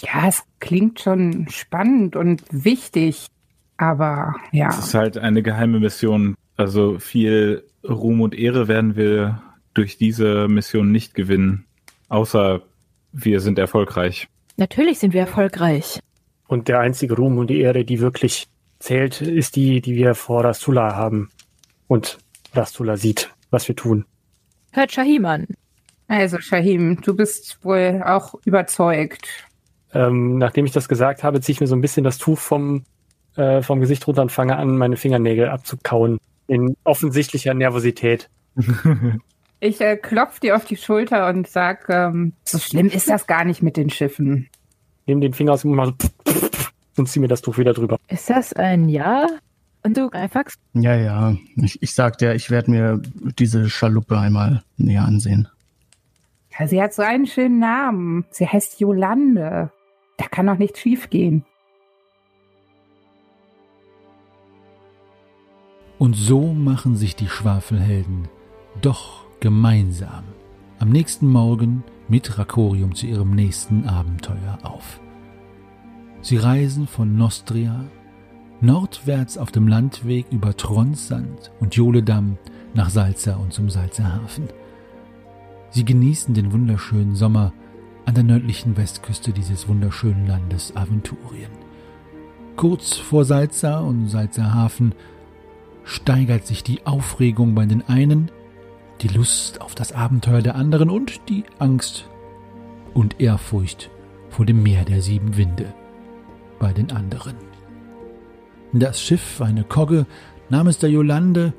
Ja, es klingt schon spannend und wichtig, aber ja. Es ist halt eine geheime Mission. Also viel Ruhm und Ehre werden wir durch diese Mission nicht gewinnen. Außer wir sind erfolgreich. Natürlich sind wir erfolgreich. Und der einzige Ruhm und die Ehre, die wirklich zählt, ist die, die wir vor Rastula haben. Und Rastula sieht, was wir tun. Hört Shahim an. Also Shahim, du bist wohl auch überzeugt. Ähm, nachdem ich das gesagt habe, ziehe ich mir so ein bisschen das Tuch vom, äh, vom Gesicht runter und fange an, meine Fingernägel abzukauen. In offensichtlicher Nervosität. Ich äh, klopf dir auf die Schulter und sag, ähm, so schlimm ist das gar nicht mit den Schiffen. Nehme den Finger aus dem Mund so und ziehe mir das Tuch wieder drüber. Ist das ein Ja? Und du, Greifax? Ja, ja. Ich, ich sag dir, ich werde mir diese Schaluppe einmal näher ansehen. Ja, sie hat so einen schönen Namen. Sie heißt Jolande. Da kann doch nichts schiefgehen. Und so machen sich die Schwafelhelden doch gemeinsam am nächsten Morgen mit Rakorium zu ihrem nächsten Abenteuer auf. Sie reisen von Nostria nordwärts auf dem Landweg über Tronsand und Joledam nach Salza und zum Salzer Hafen. Sie genießen den wunderschönen Sommer an der nördlichen Westküste dieses wunderschönen Landes Aventurien. Kurz vor Salza und Salzer Hafen steigert sich die Aufregung bei den einen, die Lust auf das Abenteuer der anderen und die Angst und Ehrfurcht vor dem Meer der sieben Winde bei den anderen. Das Schiff, eine Kogge namens der Jolande,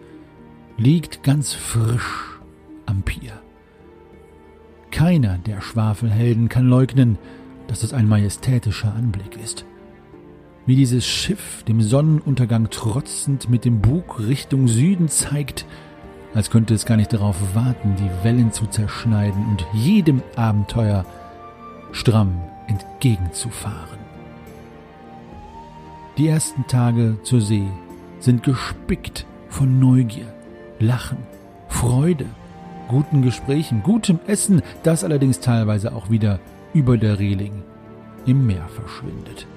liegt ganz frisch am Pier. Keiner der Schwafelhelden kann leugnen, dass es ein majestätischer Anblick ist. Wie dieses Schiff dem Sonnenuntergang trotzend mit dem Bug Richtung Süden zeigt, als könnte es gar nicht darauf warten, die Wellen zu zerschneiden und jedem Abenteuer stramm entgegenzufahren. Die ersten Tage zur See sind gespickt von Neugier, Lachen, Freude, guten Gesprächen, gutem Essen, das allerdings teilweise auch wieder über der Reling im Meer verschwindet.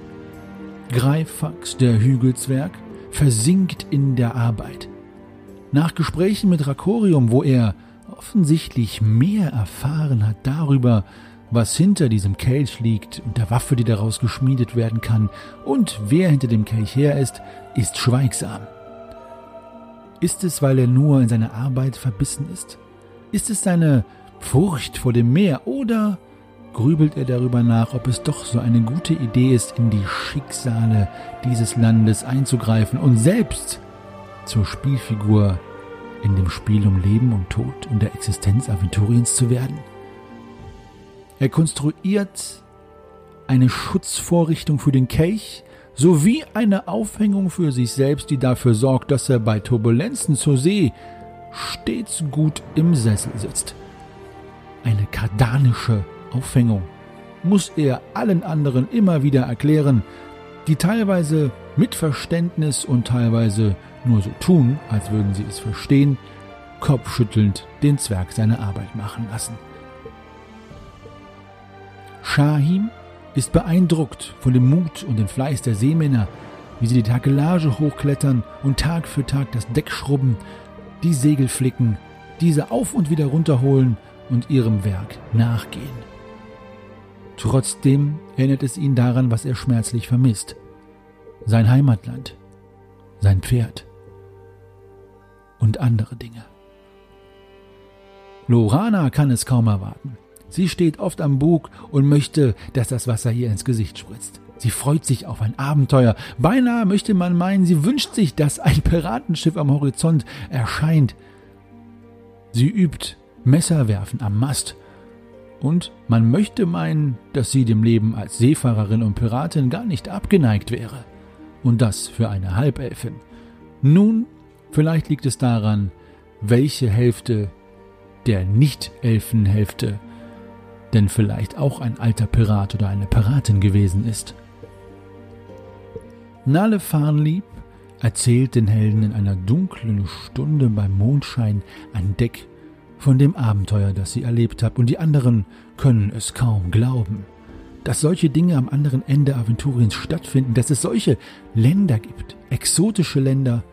Greifax, der Hügelzwerg, versinkt in der Arbeit. Nach Gesprächen mit Rakorium, wo er offensichtlich mehr erfahren hat darüber, was hinter diesem Kelch liegt und der Waffe, die daraus geschmiedet werden kann, und wer hinter dem Kelch her ist, ist schweigsam. Ist es, weil er nur in seine Arbeit verbissen ist? Ist es seine Furcht vor dem Meer oder grübelt er darüber nach, ob es doch so eine gute Idee ist, in die Schicksale dieses Landes einzugreifen und selbst zur Spielfigur in dem Spiel um Leben und Tod und der Existenz Aventuriens zu werden? Er konstruiert eine Schutzvorrichtung für den Kelch sowie eine Aufhängung für sich selbst, die dafür sorgt, dass er bei Turbulenzen zur See stets gut im Sessel sitzt. Eine kardanische Aufhängung muss er allen anderen immer wieder erklären, die teilweise mit Verständnis und teilweise nur so tun, als würden sie es verstehen, kopfschüttelnd den Zwerg seine Arbeit machen lassen. Shahim ist beeindruckt von dem Mut und dem Fleiß der Seemänner, wie sie die Takelage hochklettern und Tag für Tag das Deck schrubben, die Segel flicken, diese auf und wieder runterholen und ihrem Werk nachgehen. Trotzdem erinnert es ihn daran, was er schmerzlich vermisst. Sein Heimatland, sein Pferd und andere Dinge. Lorana kann es kaum erwarten. Sie steht oft am Bug und möchte, dass das Wasser ihr ins Gesicht spritzt. Sie freut sich auf ein Abenteuer. Beinahe möchte man meinen, sie wünscht sich, dass ein Piratenschiff am Horizont erscheint. Sie übt Messerwerfen am Mast. Und man möchte meinen, dass sie dem Leben als Seefahrerin und Piratin gar nicht abgeneigt wäre. Und das für eine Halbelfin. Nun, vielleicht liegt es daran, welche Hälfte der Nicht-Elfenhälfte denn vielleicht auch ein alter Pirat oder eine Piratin gewesen ist. Nale Farnlieb erzählt den Helden in einer dunklen Stunde beim Mondschein an Deck von dem Abenteuer, das sie erlebt hat, und die anderen können es kaum glauben, dass solche Dinge am anderen Ende Aventuriens stattfinden, dass es solche Länder gibt, exotische Länder.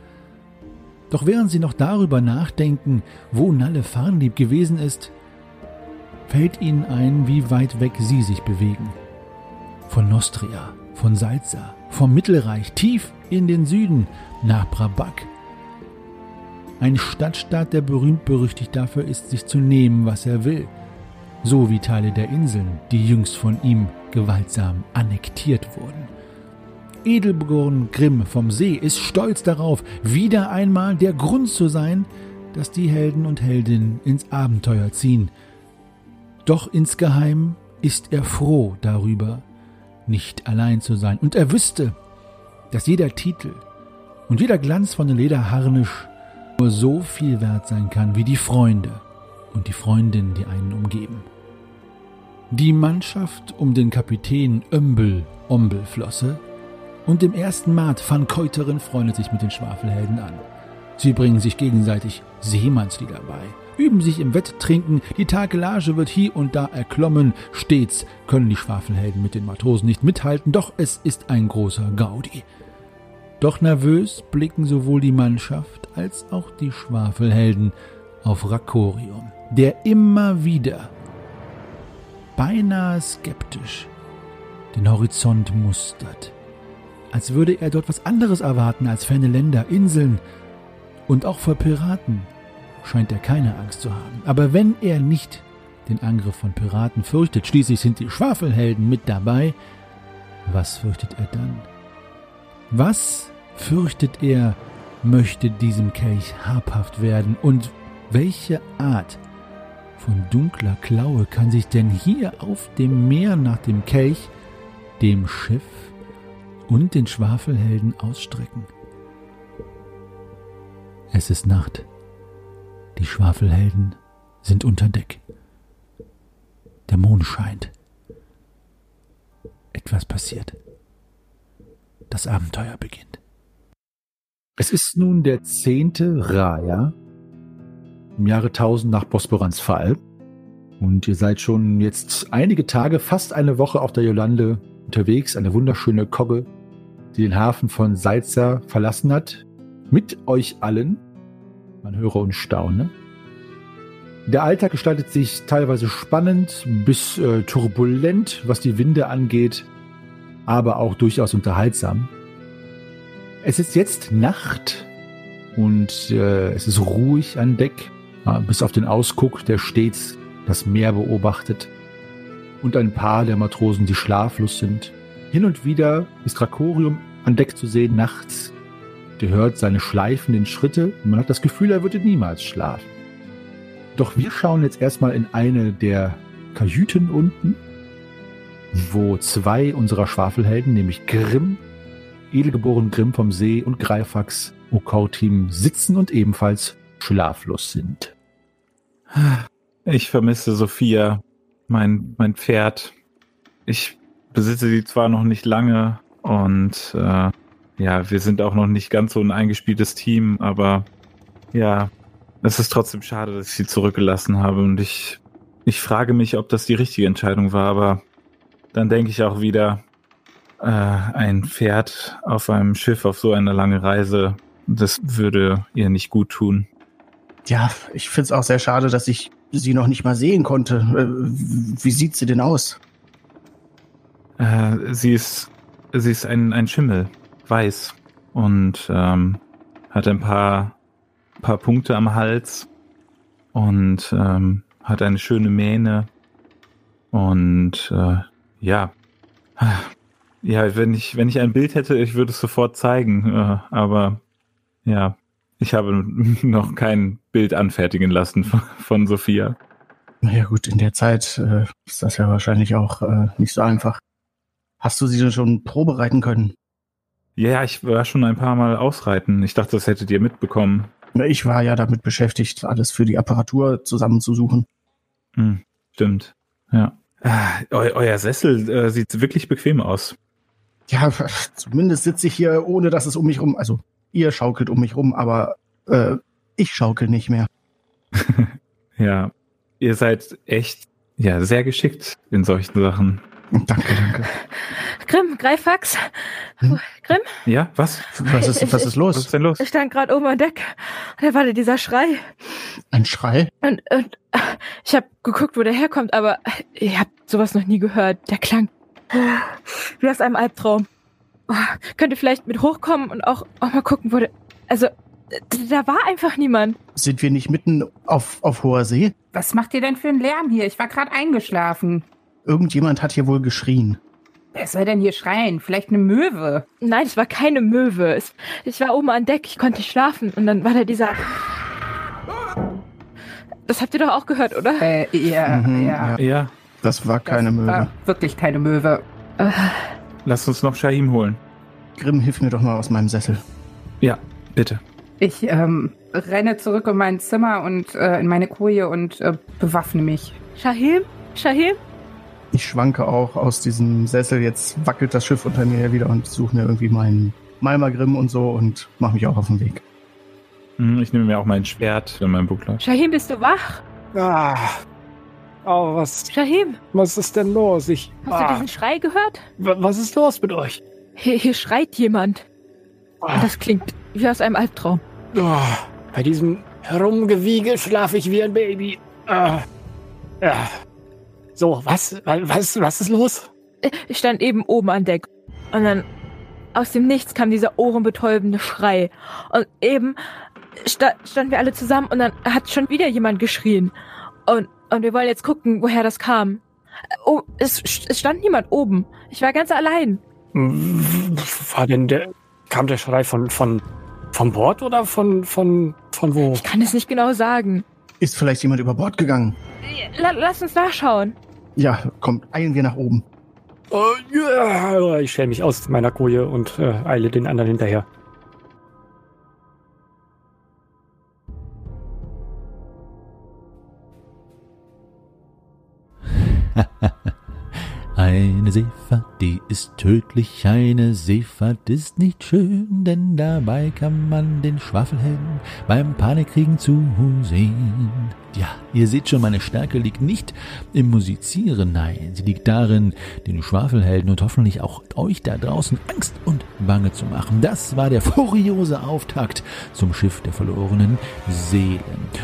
Doch während sie noch darüber nachdenken, wo Nalle Farnlieb gewesen ist, fällt ihnen ein, wie weit weg sie sich bewegen. Von Nostria, von Salza, vom Mittelreich tief in den Süden nach Brabak. Ein Stadtstaat, der berühmt-berüchtigt dafür ist, sich zu nehmen, was er will. So wie Teile der Inseln, die jüngst von ihm gewaltsam annektiert wurden. Edelborn Grimm vom See ist stolz darauf, wieder einmal der Grund zu sein, dass die Helden und Heldinnen ins Abenteuer ziehen. Doch insgeheim ist er froh darüber, nicht allein zu sein. Und er wüsste, dass jeder Titel und jeder Glanz von dem Lederharnisch nur so viel wert sein kann wie die Freunde und die Freundinnen, die einen umgeben. Die Mannschaft um den Kapitän Ömbel Ombelflosse und dem ersten Mat van Keuterin freundet sich mit den Schwafelhelden an. Sie bringen sich gegenseitig Seemannslieder bei üben sich im Wetttrinken, die Takelage wird hier und da erklommen, stets können die Schwafelhelden mit den Matrosen nicht mithalten, doch es ist ein großer Gaudi. Doch nervös blicken sowohl die Mannschaft als auch die Schwafelhelden auf Rakorium, der immer wieder, beinahe skeptisch, den Horizont mustert, als würde er dort was anderes erwarten als ferne Länder, Inseln und auch vor Piraten, scheint er keine Angst zu haben. Aber wenn er nicht den Angriff von Piraten fürchtet, schließlich sind die Schwafelhelden mit dabei, was fürchtet er dann? Was fürchtet er, möchte diesem Kelch habhaft werden? Und welche Art von dunkler Klaue kann sich denn hier auf dem Meer nach dem Kelch, dem Schiff und den Schwafelhelden ausstrecken? Es ist Nacht. Die Schwafelhelden sind unter Deck. Der Mond scheint. Etwas passiert. Das Abenteuer beginnt. Es ist nun der zehnte Raya im Jahre 1000 nach Bosporans Fall. Und ihr seid schon jetzt einige Tage, fast eine Woche auf der Jolande unterwegs. Eine wunderschöne Kogge, die den Hafen von Salza verlassen hat. Mit euch allen man höre und staune. Der Alltag gestaltet sich teilweise spannend bis äh, turbulent, was die Winde angeht, aber auch durchaus unterhaltsam. Es ist jetzt Nacht und äh, es ist ruhig an Deck, äh, bis auf den Ausguck, der stets das Meer beobachtet und ein paar der Matrosen, die schlaflos sind. Hin und wieder ist Drakorium an Deck zu sehen, nachts Ihr hört seine schleifenden Schritte und man hat das Gefühl, er würde niemals schlafen. Doch wir schauen jetzt erstmal in eine der Kajüten unten, wo zwei unserer Schwafelhelden, nämlich Grimm, edelgeboren Grimm vom See und Greifax Okautim sitzen und ebenfalls schlaflos sind. Ich vermisse Sophia, mein, mein Pferd. Ich besitze sie zwar noch nicht lange und äh, ja, wir sind auch noch nicht ganz so ein eingespieltes Team, aber ja, es ist trotzdem schade, dass ich sie zurückgelassen habe und ich, ich frage mich, ob das die richtige Entscheidung war, aber dann denke ich auch wieder, äh, ein Pferd auf einem Schiff auf so eine lange Reise, das würde ihr nicht gut tun. Ja, ich find's auch sehr schade, dass ich sie noch nicht mal sehen konnte. Äh, Wie sieht sie denn aus? Äh, sie ist, sie ist ein, ein Schimmel, weiß und ähm, hat ein paar, paar Punkte am Hals und ähm, hat eine schöne Mähne und äh, ja, ja, wenn ich wenn ich ein Bild hätte, ich würde es sofort zeigen, äh, aber ja, ich habe noch kein Bild anfertigen lassen von, von Sophia. Naja gut, in der Zeit äh, ist das ja wahrscheinlich auch äh, nicht so einfach. Hast du sie denn schon probereiten können? Ja, ich war schon ein paar Mal ausreiten. Ich dachte, das hättet ihr mitbekommen. Na, Ich war ja damit beschäftigt, alles für die Apparatur zusammenzusuchen. Hm, stimmt. Ja. Ah, eu euer Sessel äh, sieht wirklich bequem aus. Ja, zumindest sitze ich hier, ohne dass es um mich rum, also ihr schaukelt um mich rum, aber äh, ich schaukel nicht mehr. Ja. Ihr seid echt ja sehr geschickt in solchen Sachen. Danke, danke. Grimm, Greifax. Hm? Grimm, Ja, was? Was ist, was ist Was ist los? denn los? ich stand gerade oben an Deck. Da war da dieser Schrei. Ein Schrei? Und, und ich habe geguckt, wo der herkommt, aber ich habe sowas noch nie gehört. Der klang wie aus einem Albtraum. Oh, könnt ihr vielleicht mit hochkommen und auch, auch mal gucken, wo der... Also, da war einfach niemand. Sind wir nicht mitten auf, auf hoher See? Was macht ihr denn für einen Lärm hier? Ich war gerade eingeschlafen. Irgendjemand hat hier wohl geschrien. Wer soll denn hier schreien? Vielleicht eine Möwe? Nein, es war keine Möwe. Es, ich war oben an Deck, ich konnte nicht schlafen. Und dann war da dieser... Das habt ihr doch auch gehört, oder? Äh, ja, Mhm, ja. Ja, Das war keine das Möwe. War wirklich keine Möwe. lasst uns noch Shahim holen. Grimm, hilf mir doch mal aus meinem Sessel. Ja, bitte. Ich ähm, renne zurück in mein Zimmer und äh, in meine Koje und äh, bewaffne mich. Shahim? Shahim? Ich schwanke auch aus diesem Sessel. Jetzt wackelt das Schiff unter mir wieder und suche mir irgendwie meinen Malmagrim und so und mache mich auch auf den Weg. Hm, Ich nehme mir auch mein Schwert in meinem Buckler. Shahim, bist du wach? Ah. Oh, was, Shahim, was ist denn los? Ich. hast du Ah, diesen Schrei gehört? wa- was ist los mit euch? Hier, hier schreit jemand. Ah, das klingt wie aus einem Albtraum. oh, bei diesem Herumgewiege schlafe ich wie ein Baby. Ah, ja. So, was, was, was ist los? Ich stand eben oben an Deck. Und dann aus dem Nichts kam dieser ohrenbetäubende Schrei. Und eben sta standen wir alle zusammen und dann hat schon wieder jemand geschrien. Und, und wir wollen jetzt gucken, woher das kam. Oh, es, es stand niemand oben. Ich war ganz allein. War denn der, kam der Schrei von, von, von Bord oder von, von, von wo? Ich kann es nicht genau sagen. Ist vielleicht jemand über Bord gegangen? La lass uns nachschauen. Ja, kommt, eilen wir nach oben. Oh, ja. Ich schäle mich aus meiner Koje und äh, eile den anderen hinterher. Eine Seefahrt, die ist tödlich, eine Seefahrt ist nicht schön, denn dabei kann man den Schwafelhelden beim Panikkriegen zusehen. Ja, ihr seht schon, meine Stärke liegt nicht im Musizieren, nein, sie liegt darin, den Schwafelhelden und hoffentlich auch euch da draußen Angst und Bange zu machen. Das war der furiose Auftakt zum Schiff der verlorenen Seelen.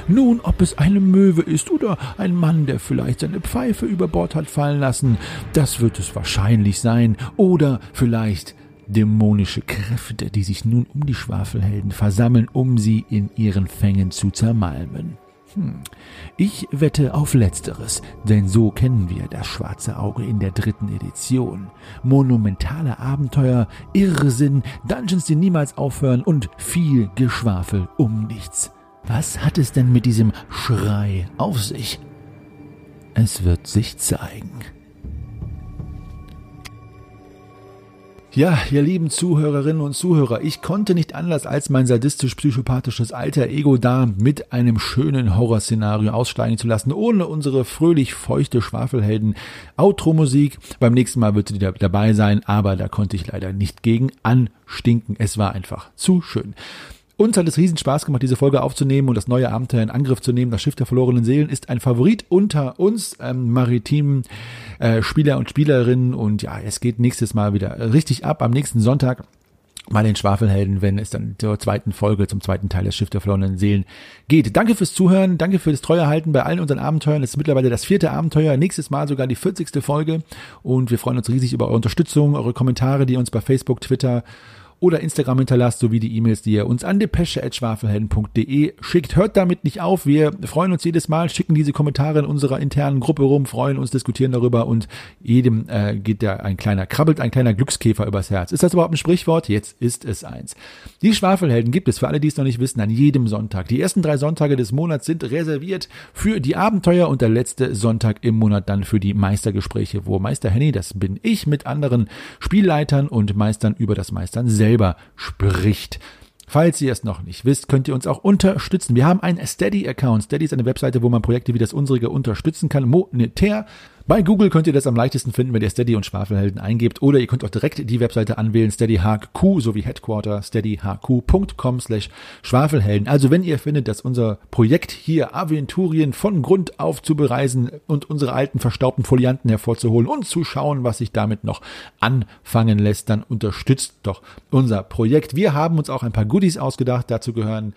Nun, ob es eine Möwe ist oder ein Mann, der vielleicht seine Pfeife über Bord hat fallen lassen, das wird es wahrscheinlich sein. Oder vielleicht dämonische Kräfte, die sich nun um die Schwafelhelden versammeln, um sie in ihren Fängen zu zermalmen. Ich wette auf Letzteres, denn so kennen wir das schwarze Auge in der dritten Edition. Monumentale Abenteuer, Irrsinn, Dungeons, die niemals aufhören und viel Geschwafel um nichts. Was hat es denn mit diesem Schrei auf sich? Es wird sich zeigen. Ja, ihr lieben Zuhörerinnen und Zuhörer, ich konnte nicht anders als mein sadistisch-psychopathisches alter Ego da mit einem schönen Horrorszenario aussteigen zu lassen, ohne unsere fröhlich feuchte Schwafelhelden Outro-Musik. Beim nächsten Mal wird sie da- dabei sein, aber da konnte ich leider nicht gegen anstinken. Es war einfach zu schön. Uns hat es riesen Spaß gemacht, diese Folge aufzunehmen und das neue Abenteuer in Angriff zu nehmen. Das Schiff der verlorenen Seelen ist ein Favorit unter uns ähm, maritimen äh, Spieler und Spielerinnen. Und ja, es geht nächstes Mal wieder richtig ab am nächsten Sonntag mal den Schwafelhelden, wenn es dann zur zweiten Folge, zum zweiten Teil des Schiff der verlorenen Seelen geht. Danke fürs Zuhören, danke für das Treuehalten bei allen unseren Abenteuern. Es ist mittlerweile das vierte Abenteuer, nächstes Mal sogar die 40. Folge und wir freuen uns riesig über eure Unterstützung, eure Kommentare, die ihr uns bei Facebook, Twitter oder Instagram hinterlasst, sowie die E-Mails, die ihr uns an depesche.schwafelhelden.de schickt. Hört damit nicht auf. Wir freuen uns jedes Mal, schicken diese Kommentare in unserer internen Gruppe rum, freuen uns, diskutieren darüber und jedem äh, geht da ein kleiner, krabbelt ein kleiner Glückskäfer übers Herz. Ist das überhaupt ein Sprichwort? Jetzt ist es eins. Die Schwafelhelden gibt es für alle, die es noch nicht wissen, an jedem Sonntag. Die ersten drei Sonntage des Monats sind reserviert für die Abenteuer und der letzte Sonntag im Monat dann für die Meistergespräche, wo Meister Henny, das bin ich, mit anderen Spielleitern und Meistern über das Meistern selbst selber spricht. Falls ihr es noch nicht wisst, könnt ihr uns auch unterstützen. Wir haben einen Steady-Account. Steady ist eine Webseite, wo man Projekte wie das unsere unterstützen kann, monetär. Bei Google könnt ihr das am leichtesten finden, wenn ihr Steady und Schwafelhelden eingebt. Oder ihr könnt auch direkt die Webseite anwählen, SteadyHQ sowie Headquarter, steadyhq.com slash Schwafelhelden. Also wenn ihr findet, dass unser Projekt hier Aventurien von Grund auf zu bereisen und unsere alten verstaubten Folianten hervorzuholen und zu schauen, was sich damit noch anfangen lässt, dann unterstützt doch unser Projekt. Wir haben uns auch ein paar Goodies ausgedacht. Dazu gehören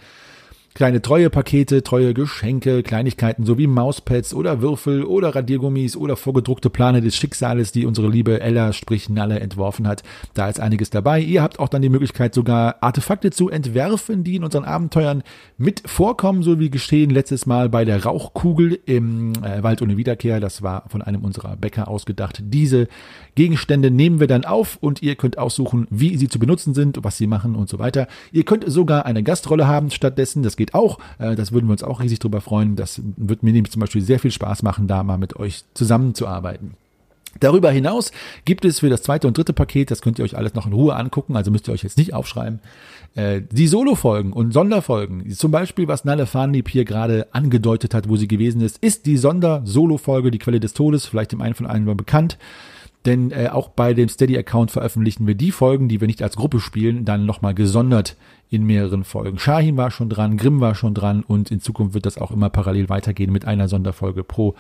Kleine treue Pakete, treue Geschenke, Kleinigkeiten sowie Mauspads oder Würfel oder Radiergummis oder vorgedruckte Plane des Schicksales, die unsere liebe Ella, sprich Nalle, entworfen hat. Da ist einiges dabei. Ihr habt auch dann die Möglichkeit, sogar Artefakte zu entwerfen, die in unseren Abenteuern mit vorkommen, so wie geschehen letztes Mal bei der Rauchkugel im äh, Wald ohne Wiederkehr. Das war von einem unserer Bäcker ausgedacht. Diese Gegenstände nehmen wir dann auf und ihr könnt aussuchen, wie sie zu benutzen sind, was sie machen und so weiter. Ihr könnt sogar eine Gastrolle haben stattdessen. Das geht auch. Äh, das würden wir uns auch riesig drüber freuen. Das wird mir nämlich zum Beispiel sehr viel Spaß machen, da mal mit euch zusammenzuarbeiten. Darüber hinaus gibt es für das zweite und dritte Paket, das könnt ihr euch alles noch in Ruhe angucken, also müsst ihr euch jetzt nicht aufschreiben, äh, die Solo-Folgen und Sonderfolgen. Zum Beispiel, was Nalle Farnlieb hier gerade angedeutet hat, wo sie gewesen ist, ist die Sonder-Solo-Folge, die Quelle des Todes, vielleicht dem einen von allen mal bekannt. Denn äh, auch bei dem Steady-Account veröffentlichen wir die Folgen, die wir nicht als Gruppe spielen, dann nochmal gesondert in mehreren Folgen. Shahin war schon dran, Grimm war schon dran und in Zukunft wird das auch immer parallel weitergehen mit einer Sonderfolge pro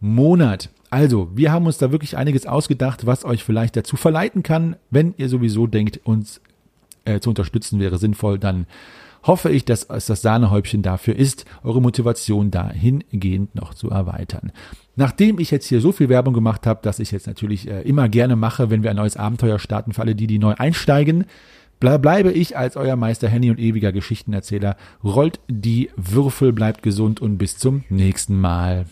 Monat. Also, wir haben uns da wirklich einiges ausgedacht, was euch vielleicht dazu verleiten kann, wenn ihr sowieso denkt, uns äh, zu unterstützen wäre sinnvoll, dann hoffe ich, dass es das Sahnehäubchen dafür ist, eure Motivation dahingehend noch zu erweitern. Nachdem ich jetzt hier so viel Werbung gemacht habe, dass ich jetzt natürlich äh, immer gerne mache, wenn wir ein neues Abenteuer starten, für alle die, die neu einsteigen, bleibe ich als euer Meister Henny und ewiger Geschichtenerzähler. Rollt die Würfel, bleibt gesund und bis zum nächsten Mal.